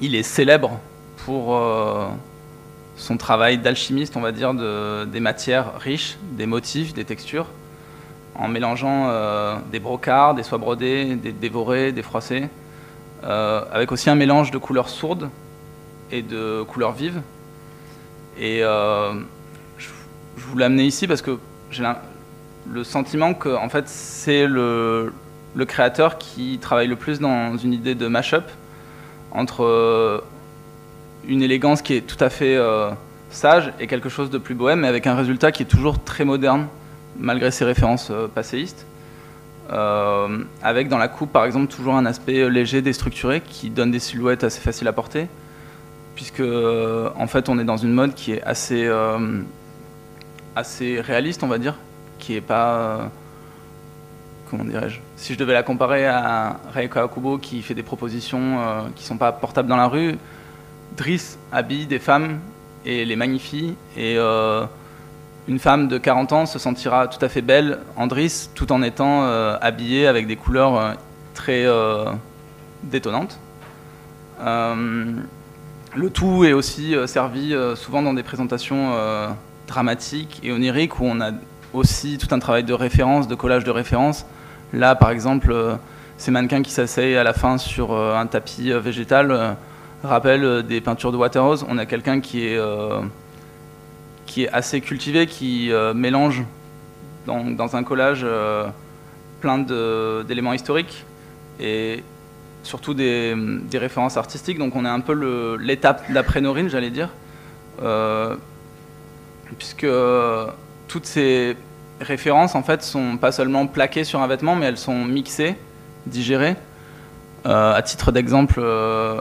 il est célèbre pour euh, son travail d'alchimiste, on va dire, de, des matières riches, des motifs, des textures, en mélangeant des brocards, des soies brodées, des dévorés, des froissés, avec aussi un mélange de couleurs sourdes et de couleurs vives. Et je voulais amener ici parce que j'ai le sentiment que en fait, c'est le, créateur qui travaille le plus dans une idée de mash-up entre euh, une élégance qui est tout à fait euh, sage et quelque chose de plus bohème, mais avec un résultat qui est toujours très moderne, malgré ses références euh, passéistes. avec dans la coupe, par exemple, toujours un aspect léger, déstructuré, qui donne des silhouettes assez faciles à porter. puisque en fait on est dans une mode qui est assez, assez réaliste, on va dire, qui est pas comment dirais-je Si je devais la comparer à Rei Kawakubo qui fait des propositions qui sont pas portables dans la rue, Driss habille des femmes et les magnifie et une femme de 40 ans se sentira tout à fait belle en Driss tout en étant habillée avec des couleurs très détonnantes. Euh, le tout est aussi euh, servi euh, souvent dans des présentations dramatiques et oniriques où on a aussi tout un travail de référence, de collage de référence. Là, par exemple, ces mannequins qui s'asseyent à la fin sur un tapis végétal rappellent des peintures de Waterhouse. On a quelqu'un qui est, qui est assez cultivé, qui mélange dans, dans, un collage plein d'éléments historiques et surtout des, références artistiques. Donc on est un peu l'étape d'après Norine, j'allais dire, euh, puisque toutes ces références en fait sont pas seulement plaquées sur un vêtement, mais elles sont mixées, digérées. Euh, à titre d'exemple, euh,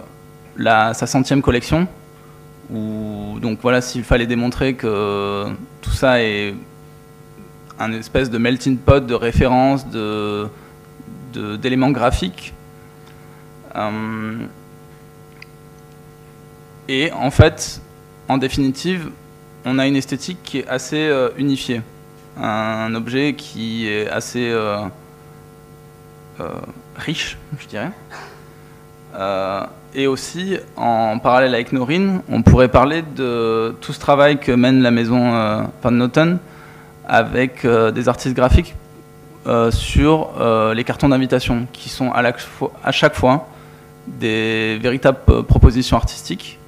sa centième collection, où donc voilà, s'il fallait démontrer que tout ça est un espèce de melting pot de références, d'éléments graphiques euh, et en fait, en définitive, on a une esthétique qui est assez euh, unifiée. Un objet qui est assez euh, riche, je dirais. et aussi, en parallèle avec Norine, on pourrait parler de tout ce travail que mène la maison Van Noten avec des artistes graphiques sur les cartons d'invitation, qui sont à, chaque fois des véritables euh, propositions artistiques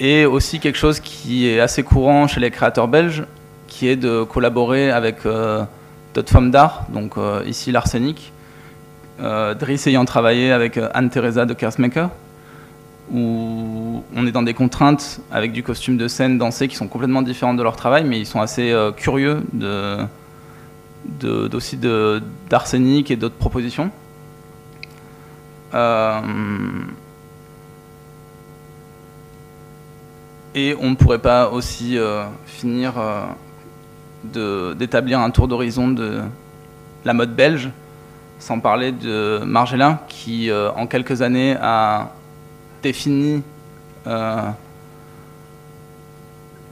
et aussi quelque chose qui est assez courant chez les créateurs belges, qui est de collaborer avec euh, d'autres femmes d'art, donc euh, ici l'arsenic, Driss ayant travaillé avec Anne-Theresa de Kersmaker, où on est dans des contraintes avec du costume de scène dansé qui sont complètement différentes de leur travail, mais ils sont assez curieux aussi d'arsenic et d'autres propositions. Euh, et on ne pourrait pas aussi euh, finir euh, d'établir un tour d'horizon de la mode belge, sans parler de Margellin, qui en quelques années a défini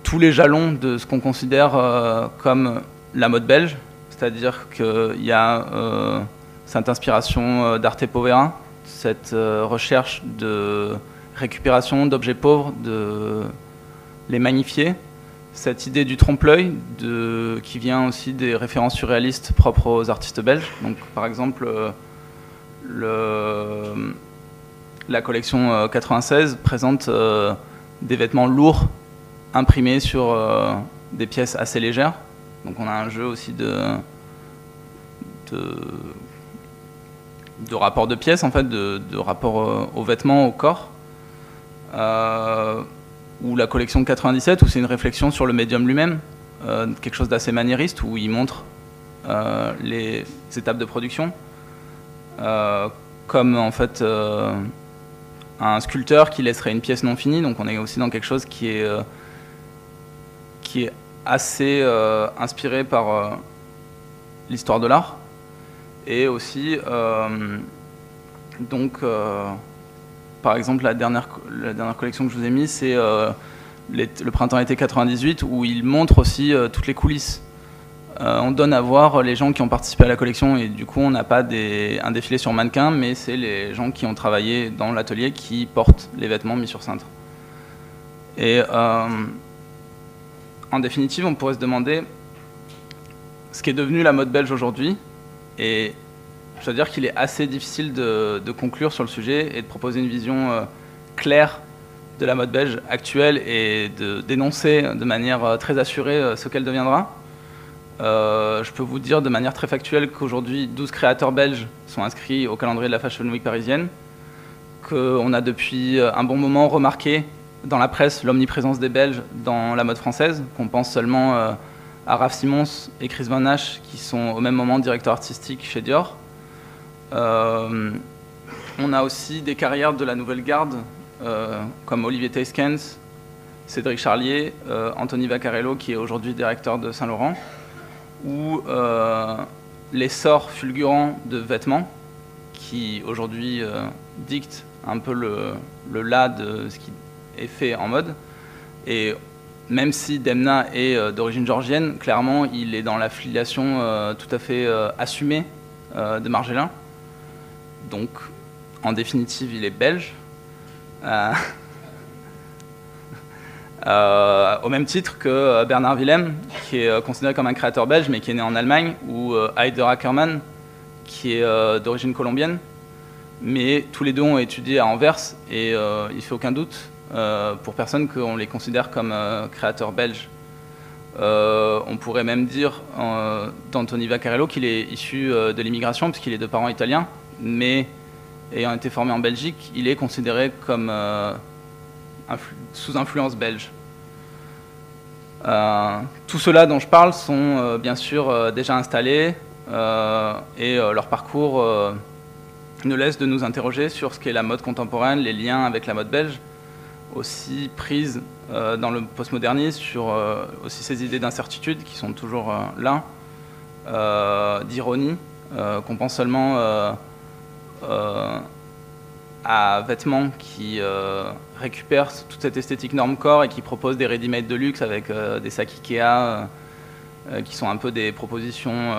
tous les jalons de ce qu'on considère comme la mode belge, c'est-à-dire qu'il y a cette inspiration d'Arte Povera, cette euh, recherche de récupération d'objets pauvres, de les magnifier. Cette idée du trompe-l'œil, qui vient aussi des références surréalistes propres aux artistes belges. Par exemple, euh, la collection 96 euh, présente des vêtements lourds imprimés sur des pièces assez légères. On a un jeu aussi de, de rapport de pièces, en fait, de, rapport euh, aux vêtements, au corps. Euh, ou la collection 97, où c'est une réflexion sur le médium lui-même, euh, quelque chose d'assez maniériste, où il montre les étapes de production, comme en fait un sculpteur qui laisserait une pièce non finie. Donc on est aussi dans quelque chose qui est, qui est assez inspiré par l'histoire de l'art. Et aussi, euh, donc, euh, par exemple, la dernière, collection que je vous ai mise, c'est euh, le printemps-été 98, où il montre aussi toutes les coulisses. on donne à voir les gens qui ont participé à la collection, et du coup, on n'a pas un défilé sur mannequin, mais c'est les gens qui ont travaillé dans l'atelier qui portent les vêtements mis sur cintre. Et en définitive, on pourrait se demander ce qui est devenu la mode belge aujourd'hui, et je dois dire qu'il est assez difficile de, conclure sur le sujet et de proposer une vision euh, claire de la mode belge actuelle et dénoncer de manière euh, très assurée euh, ce qu'elle deviendra. je peux vous dire de manière très factuelle qu'aujourd'hui 12 créateurs belges sont inscrits au calendrier de la Fashion Week parisienne, qu'on a depuis un bon moment remarqué dans la presse l'omniprésence des Belges dans la mode française, qu'on pense seulement à Raph Simons et Chris Van Nash, qui sont au même moment directeurs artistiques chez Dior. Euh, on a aussi des carrières de la nouvelle garde comme Olivier Teiskens, Cédric Charlier, Anthony Vaccarello, qui est aujourd'hui directeur de Saint-Laurent, ou l'essor fulgurant de vêtements, qui aujourd'hui dicte un peu le, là de ce qui est fait en mode. Et même si Demna est euh, d'origine georgienne, clairement, il est dans la filiation euh, tout à fait euh, assumée de Margellin. Donc, en définitive, il est belge. au même titre que Bernard Willem, qui est considéré comme un créateur belge, mais qui est né en Allemagne, ou Heider Ackermann, qui est d'origine colombienne. Mais tous les deux ont étudié à Anvers, et il ne fait aucun doute euh, pour personne qu'on les considère comme euh, créateurs belges. Euh, on pourrait même dire d'Anthony Vaccarello qu'il est issu de l'immigration, puisqu'il est de parents italiens, mais ayant été formé en Belgique, il est considéré comme sous influence belge. tout cela dont je parle sont bien sûr déjà installés et leur parcours nous laisse de nous interroger sur ce qu'est la mode contemporaine, les liens avec la mode belge, aussi prise euh, dans le postmodernisme sur euh, aussi ces idées d'incertitude qui sont toujours euh, là, d'ironie, qu'on pense seulement à vêtements qui récupèrent toute cette esthétique norme-corps et qui proposent des ready-made de luxe avec des sacs Ikea qui sont un peu des propositions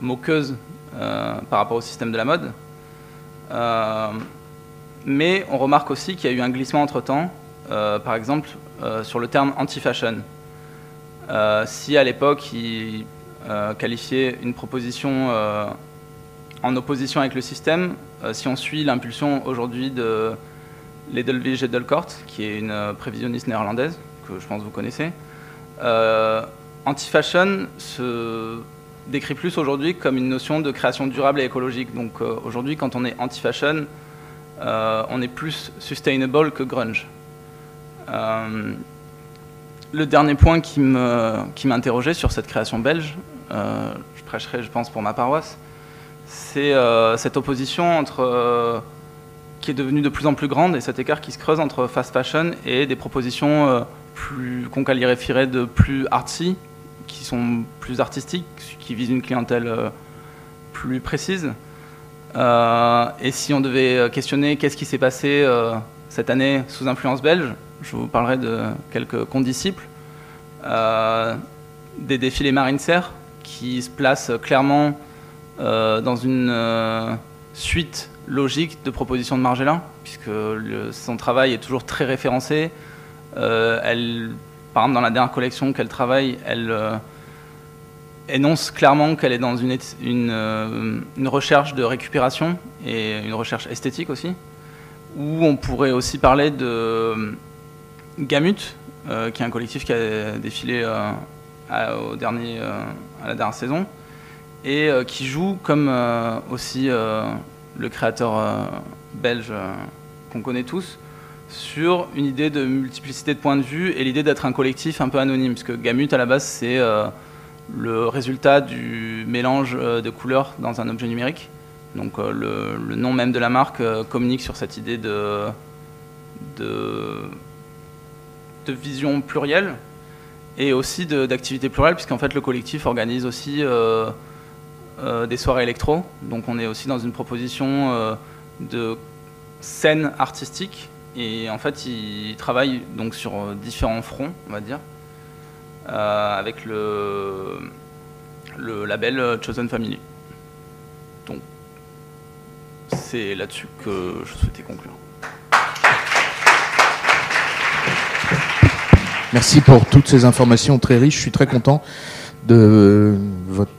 moqueuses par rapport au système de la mode. mais on remarque aussi qu'il y a eu un glissement entre-temps euh, par exemple, euh, sur le terme anti-fashion. Euh, si à l'époque, il qualifiait une proposition en opposition avec le système, si on suit l'impulsion aujourd'hui de l'Edelwige Edelkort, qui est une prévisionniste néerlandaise, que je pense vous connaissez, anti-fashion se décrit plus aujourd'hui comme une notion de création durable et écologique. Donc aujourd'hui, quand on est anti-fashion, on est plus sustainable que grunge. Euh, le dernier point qui m'interrogeait sur cette création belge, euh, je prêcherai, je pense, pour ma paroisse, c'est euh, cette opposition entre qui est devenue de plus en plus grande et cet écart qui se creuse entre fast fashion et des propositions plus qu'on de plus artsy, qui sont plus artistiques, qui visent une clientèle plus précise. et si on devait questionner qu'est-ce qui s'est passé cette année sous influence belge, je vous parlerai de quelques condisciples. Euh, des défilés marine serre qui se placent clairement euh, dans une euh, suite logique de propositions de Margellin, puisque son travail est toujours très référencé. elle, par exemple, dans la dernière collection qu'elle travaille, elle énonce clairement qu'elle est dans une, une, recherche de récupération et une recherche esthétique aussi, où on pourrait aussi parler de Gamut, euh, qui est un collectif qui a défilé euh, au dernier, euh, à la dernière saison, et qui joue comme aussi le créateur belge qu'on connaît tous, sur une idée de multiplicité de points de vue et l'idée d'être un collectif un peu anonyme, parce que Gamut, à la base, c'est le résultat du mélange de couleurs dans un objet numérique. Donc le, nom même de la marque communique sur cette idée de, de vision plurielle et aussi d'activités plurielles, puisqu'en fait le collectif organise aussi euh, euh, des soirées électro. Donc on est aussi dans une proposition euh, de scène artistique. Et en fait, il travaille donc sur différents fronts, on va dire, avec le, le label Chosen Family. Donc c'est là-dessus que je souhaitais conclure. Merci pour toutes ces informations très riches. Je suis très content de,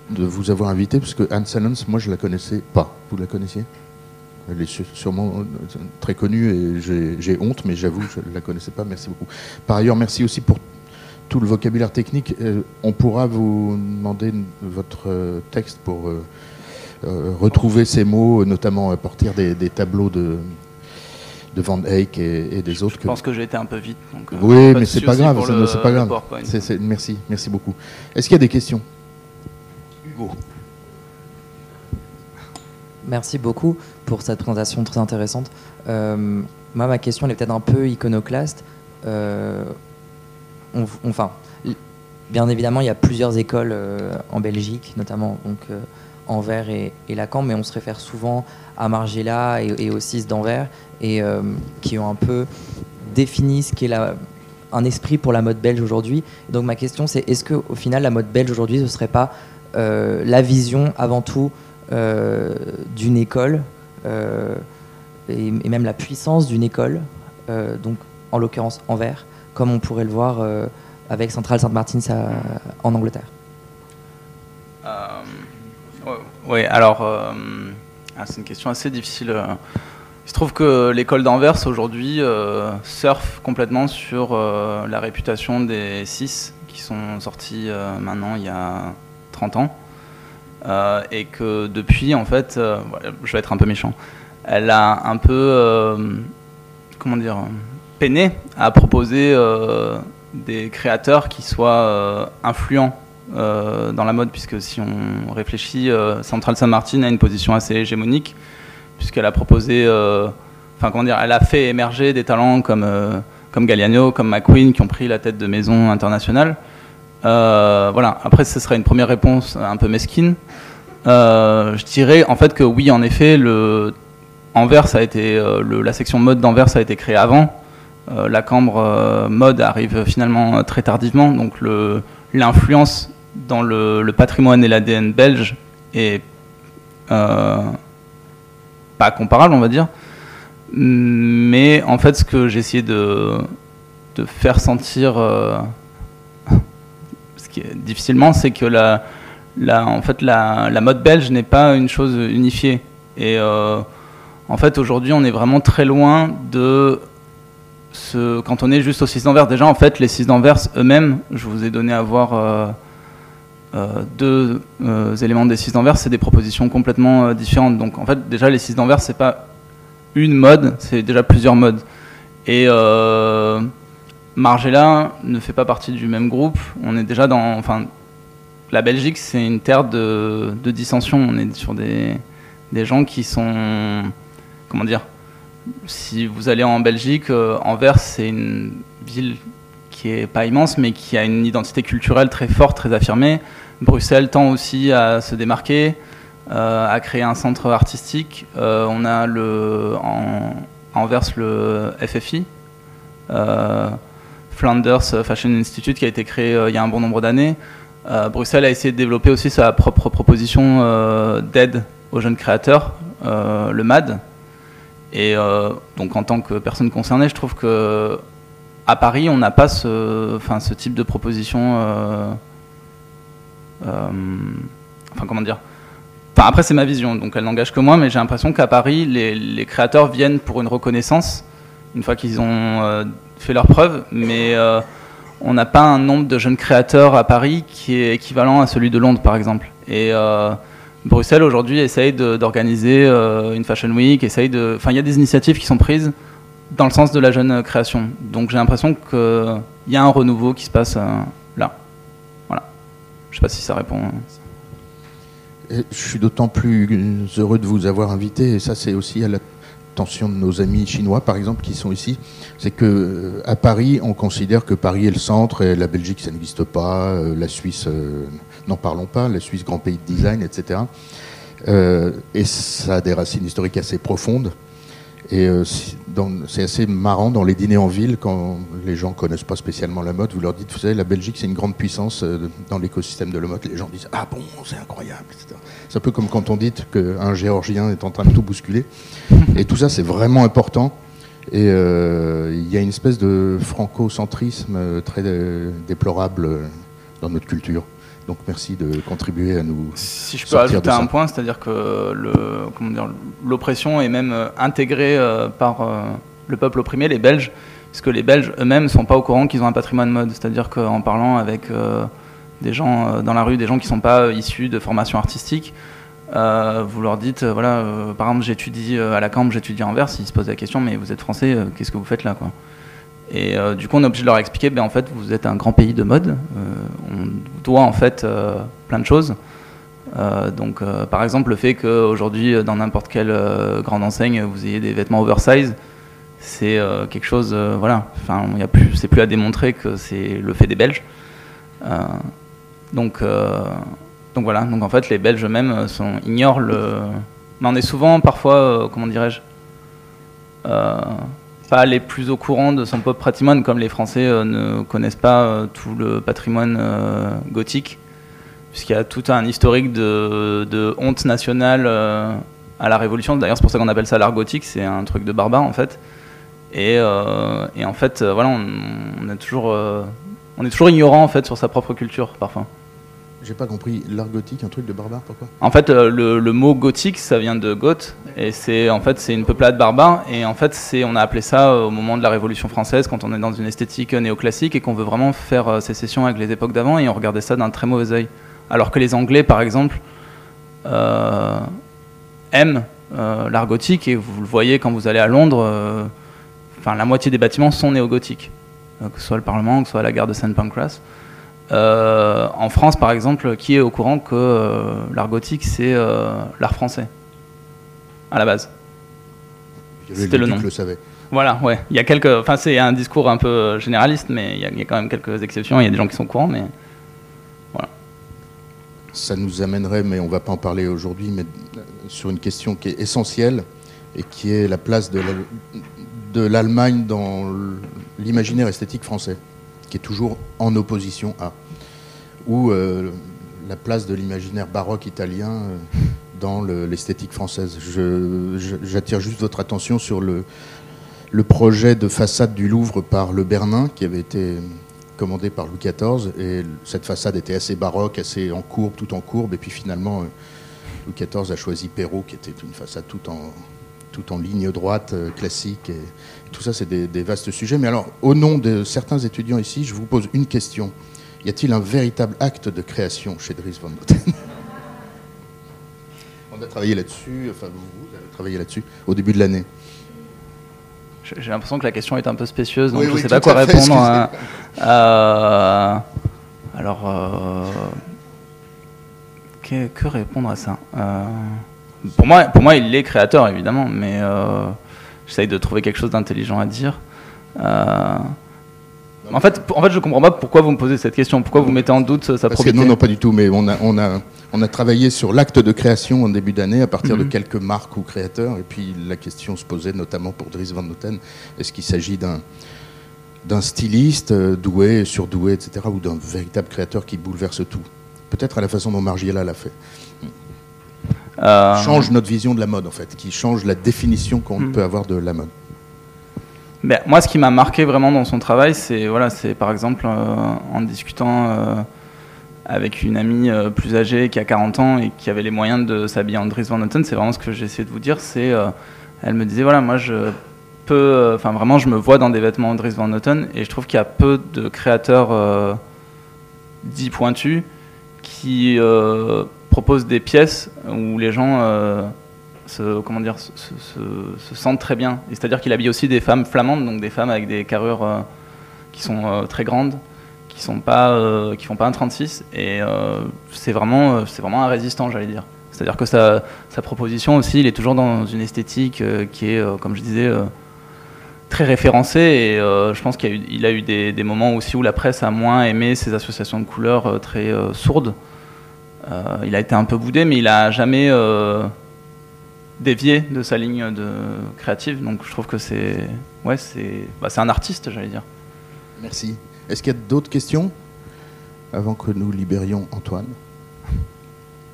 de vous avoir invité, parce que Anne Salons, moi je la connaissais pas. Vous la connaissiez? Elle est sûrement très connue et j'ai honte, mais j'avoue, je ne la connaissais pas. Merci beaucoup. Par ailleurs, merci aussi pour tout le vocabulaire technique. Euh, on pourra vous demander votre texte pour euh, euh, retrouver ces mots, notamment à partir des tableaux de, de Van Eyck et, des autres. Je pense que j'ai été un peu vite. Euh, oui, mais c'est pas grave. C'est pas grave. merci, merci beaucoup. Est-ce qu'il y a des questions? Hugo. Merci beaucoup pour cette présentation très intéressante. Euh, moi, ma question elle est peut-être un peu iconoclaste. enfin, bien évidemment, il y a plusieurs écoles en Belgique, notamment donc, Anvers et, Lacan, mais on se réfère souvent à Margiela et, et aux six d'Anvers, et qui ont un peu défini ce qu'est la, un esprit pour la mode belge aujourd'hui. Donc ma question c'est est-ce qu'au final la mode belge aujourd'hui ce serait pas euh, la vision avant tout euh, d'une école euh, et, même la puissance d'une école, donc en l'occurrence Anvers, comme on pourrait le voir avec Central Saint Martin en Angleterre? Oui, alors ah, c'est une question assez difficile. Il se trouve que l'école d'Anvers aujourd'hui euh, surfe complètement sur euh, la réputation des six qui sont sortis euh, maintenant il y a 30 ans. et que depuis, en fait, je vais être un peu méchant, elle a un peu, comment dire, peiné à proposer des créateurs qui soient influents dans la mode, puisque si on réfléchit, Central Saint Martin a une position assez hégémonique puisqu'elle a proposé, euh, enfin comment dire, elle a fait émerger des talents comme, euh, comme Galliano, comme McQueen, qui ont pris la tête de maison internationale. Euh, voilà, après ce serait une première réponse un peu mesquine. je dirais en fait que oui, en effet, le Anvers a été, la section mode d'Anvers a été créée avant. la cambre mode arrive finalement très tardivement, donc l'influence dans le, patrimoine et l'ADN belge est pas comparable, on va dire. Mais en fait, ce que j'ai essayé de, faire sentir, euh, ce qui est difficilement, c'est que la, en fait, la, mode belge n'est pas une chose unifiée. Et euh, en fait, aujourd'hui, on est vraiment très loin de ce. Quand on est juste aux 6 d'Anvers, déjà, en fait, les 6 d'Anvers eux-mêmes, je vous ai donné à voir. Euh, euh, deux euh, éléments des 6 d'Anvers, c'est des propositions complètement euh, différentes. Donc en fait, déjà, les 6 d'Anvers, c'est pas une mode, c'est déjà plusieurs modes. Et Margiela ne fait pas partie du même groupe. On est déjà dans. Enfin, la Belgique, c'est une terre de, de, dissension. On est sur des, des gens qui sont. Comment dire Si vous allez en Belgique, Anvers, c'est une ville qui est pas immense, mais qui a une identité culturelle très forte, très affirmée. Bruxelles tend aussi à se démarquer, euh, à créer un centre artistique. Euh, on a le, en, Anvers le FFI, euh, Flanders Fashion Institute, qui a été créé il y a un bon nombre d'années. Bruxelles a essayé de développer aussi sa propre proposition d'aide aux jeunes créateurs, le MAD. Et donc en tant que personne concernée, je trouve que à Paris, on n'a pas ce type de proposition. Euh, euh, enfin, comment dire? Enfin, après, c'est ma vision, donc elle n'engage que moi, mais j'ai l'impression qu'à Paris, les, créateurs viennent pour une reconnaissance, une fois qu'ils ont euh, fait leurs preuves, mais on n'a pas un nombre de jeunes créateurs à Paris qui est équivalent à celui de Londres, par exemple. Et Bruxelles, aujourd'hui, essaye d'organiser une Fashion Week, essaye de... Enfin, il y a des initiatives qui sont prises dans le sens de la jeune création. Donc j'ai l'impression qu'il y a un renouveau qui se passe euh. Je ne sais pas si ça répond. je suis d'autant plus heureux de vous avoir invité, et ça c'est aussi à l'attention de nos amis chinois par exemple qui sont ici, c'est que euh, à Paris on considère que Paris est le centre et la Belgique ça n'existe pas, euh, la Suisse n'en parlons pas, la Suisse grand pays de design, etc. et ça a des racines historiques assez profondes. Et euh, c'est assez marrant dans les dîners en ville, quand les gens connaissent pas spécialement la mode, vous leur dites, vous savez, la Belgique c'est une grande puissance euh, dans l'écosystème de la mode. Les gens disent, ah bon, c'est incroyable, etc. C'est un peu comme quand on dit qu'un Géorgien est en train de tout bousculer. Et tout ça, c'est vraiment important. Et euh, il y a une espèce de franco-centrisme très déplorable dans notre culture. Donc merci de contribuer à nous. Si je peux ajouter un point, c'est-à-dire que l'oppression est même euh, intégrée euh, par euh, le peuple opprimé, les Belges, parce que les Belges eux-mêmes ne sont pas au courant qu'ils ont un patrimoine mode. C'est-à-dire qu'en parlant avec des gens dans la rue, des gens qui ne sont pas issus de formation artistique, vous leur dites, voilà, par exemple, j'étudie à la Cambre, j'étudie en Anvers, ils se posent la question, mais vous êtes français, qu'est-ce que vous faites là quoi? Et euh, du coup, on est obligé de leur expliquer, ben, en fait, vous êtes un grand pays de mode. Euh, on doit en fait euh, plein de choses. donc, par exemple, le fait qu'aujourd'hui, dans n'importe quelle grande enseigne, vous ayez des vêtements oversize, c'est quelque chose, voilà, enfin, il a plus, c'est plus à démontrer que c'est le fait des Belges. donc, donc voilà, donc en fait, les Belges eux-mêmes ignorent le. Mais on est souvent, parfois, comment dirais-je, pas les plus au courant de son pop patrimoine, comme les Français ne connaissent pas tout le patrimoine gothique puisqu'il y a tout un historique de, honte nationale euh, à la Révolution. D'ailleurs, c'est pour ça qu'on appelle ça l'art gothique, c'est un truc de barbare en fait. Et, euh, en fait, euh, voilà, on, est toujours, on est toujours ignorant en fait sur sa propre culture parfois. J'ai pas compris l'art gothique, un truc de barbare, pourquoi? En fait, le, mot gothique, ça vient de goth, et c'est en fait c'est une peuplade barbare, et en fait c'est on a appelé ça au moment de la Révolution française, quand on est dans une esthétique néoclassique et qu'on veut vraiment faire sécession avec les époques d'avant, et on regardait ça d'un très mauvais œil. Alors que les Anglais, par exemple, euh, aiment euh, l'art gothique, et vous le voyez quand vous allez à Londres, euh, enfin la moitié des bâtiments sont néo-gothiques, que ce soit le Parlement, que ce soit la gare de St. Pancras. En France, par exemple, qui est au courant que l'art gothique, c'est l'art français, à la base C'était le nom. le savait. Voilà, ouais. Il y a quelques, enfin c'est un discours un peu généraliste, mais il y, il y, a, quand même quelques exceptions. Il y a des gens qui sont au courant, mais ça nous amènerait, mais on ne va pas en parler aujourd'hui, mais sur une question qui est essentielle et qui est la place de l'Allemagne dans l'imaginaire esthétique français, qui est toujours en opposition à, ou euh, la place de l'imaginaire baroque italien euh, dans l'esthétique française. J'attire juste votre attention sur le, le projet de façade du Louvre par le Bernin, qui avait été commandé par Louis XIV. Et cette façade était assez baroque, assez en courbe, tout en courbe. Et puis finalement, euh, Louis XIV a choisi Perrault, qui était une façade tout en, tout en ligne droite, classique. Tout ça, c'est des, vastes sujets. Mais alors, au nom de certains étudiants ici, je vous pose une question. Y a-t-il un véritable acte de création chez Dries Van Noten On a travaillé là-dessus, enfin vous, vous avez travaillé là-dessus au début de l'année. J'ai l'impression que la question est un peu spécieuse, donc je ne sais pas quoi répondre. Hein. Euh, alors, euh, que, répondre à ça? Euh, pour, moi, pour moi, il est créateur, évidemment, mais j'essaye de trouver quelque chose d'intelligent à dire. En fait, en fait, je comprends pas pourquoi vous me posez cette question. Pourquoi vous mettez en doute sa Parce non, non, pas du tout. Mais on a, on a, on a travaillé sur l'acte de création en début d'année à partir de mhm. quelques marques ou créateurs. Et puis la question se posait notamment pour Dries Van Noten est-ce qu'il s'agit d'un d'un styliste euh, doué, surdoué, etc., ou d'un véritable créateur qui bouleverse tout? Peut-être à la façon dont Margiela l'a fait. Euh... Change notre vision de la mode, en fait, qui change la définition qu'on mhm. peut avoir de la mode. Ben, moi, ce qui m'a marqué vraiment dans son travail, c'est voilà, c'est par exemple euh, en discutant euh, avec une amie euh, plus âgée qui a 40 ans et qui avait les moyens de s'habiller en Dries Van Noten. C'est vraiment ce que j'ai essayé de vous dire. C'est, elle me disait voilà, moi je peux, enfin vraiment, je me vois dans des vêtements Dries Van Noten et je trouve qu'il y a peu de créateurs dits pointus qui proposent des pièces où les gens se, comment dire, se, se, sentent très bien. C'est-à-dire qu'il habille aussi des femmes flamandes, donc des femmes avec des carrures euh, qui sont euh, très grandes, qui sont pas, euh, font pas un 36, et c'est vraiment, c'est vraiment un résistant, j'allais dire. C'est-à-dire que sa, proposition aussi, il est toujours dans une esthétique qui est, comme je disais, très référencée, et je pense qu'il a eu, des, moments aussi où la presse a moins aimé ces associations de couleurs très sourdes. Il a été un peu boudé, mais il a jamais dévié de sa ligne de créative. Donc je trouve que c'est ouais, c'est bah, un artiste, j'allais dire. Merci. Est-ce qu'il y a d'autres questions avant que nous libérions Antoine?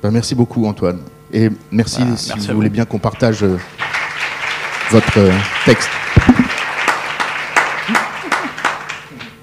Bah, Merci beaucoup Antoine. Et merci bah, si vous voulez bien qu'on partage euh, votre euh, texte.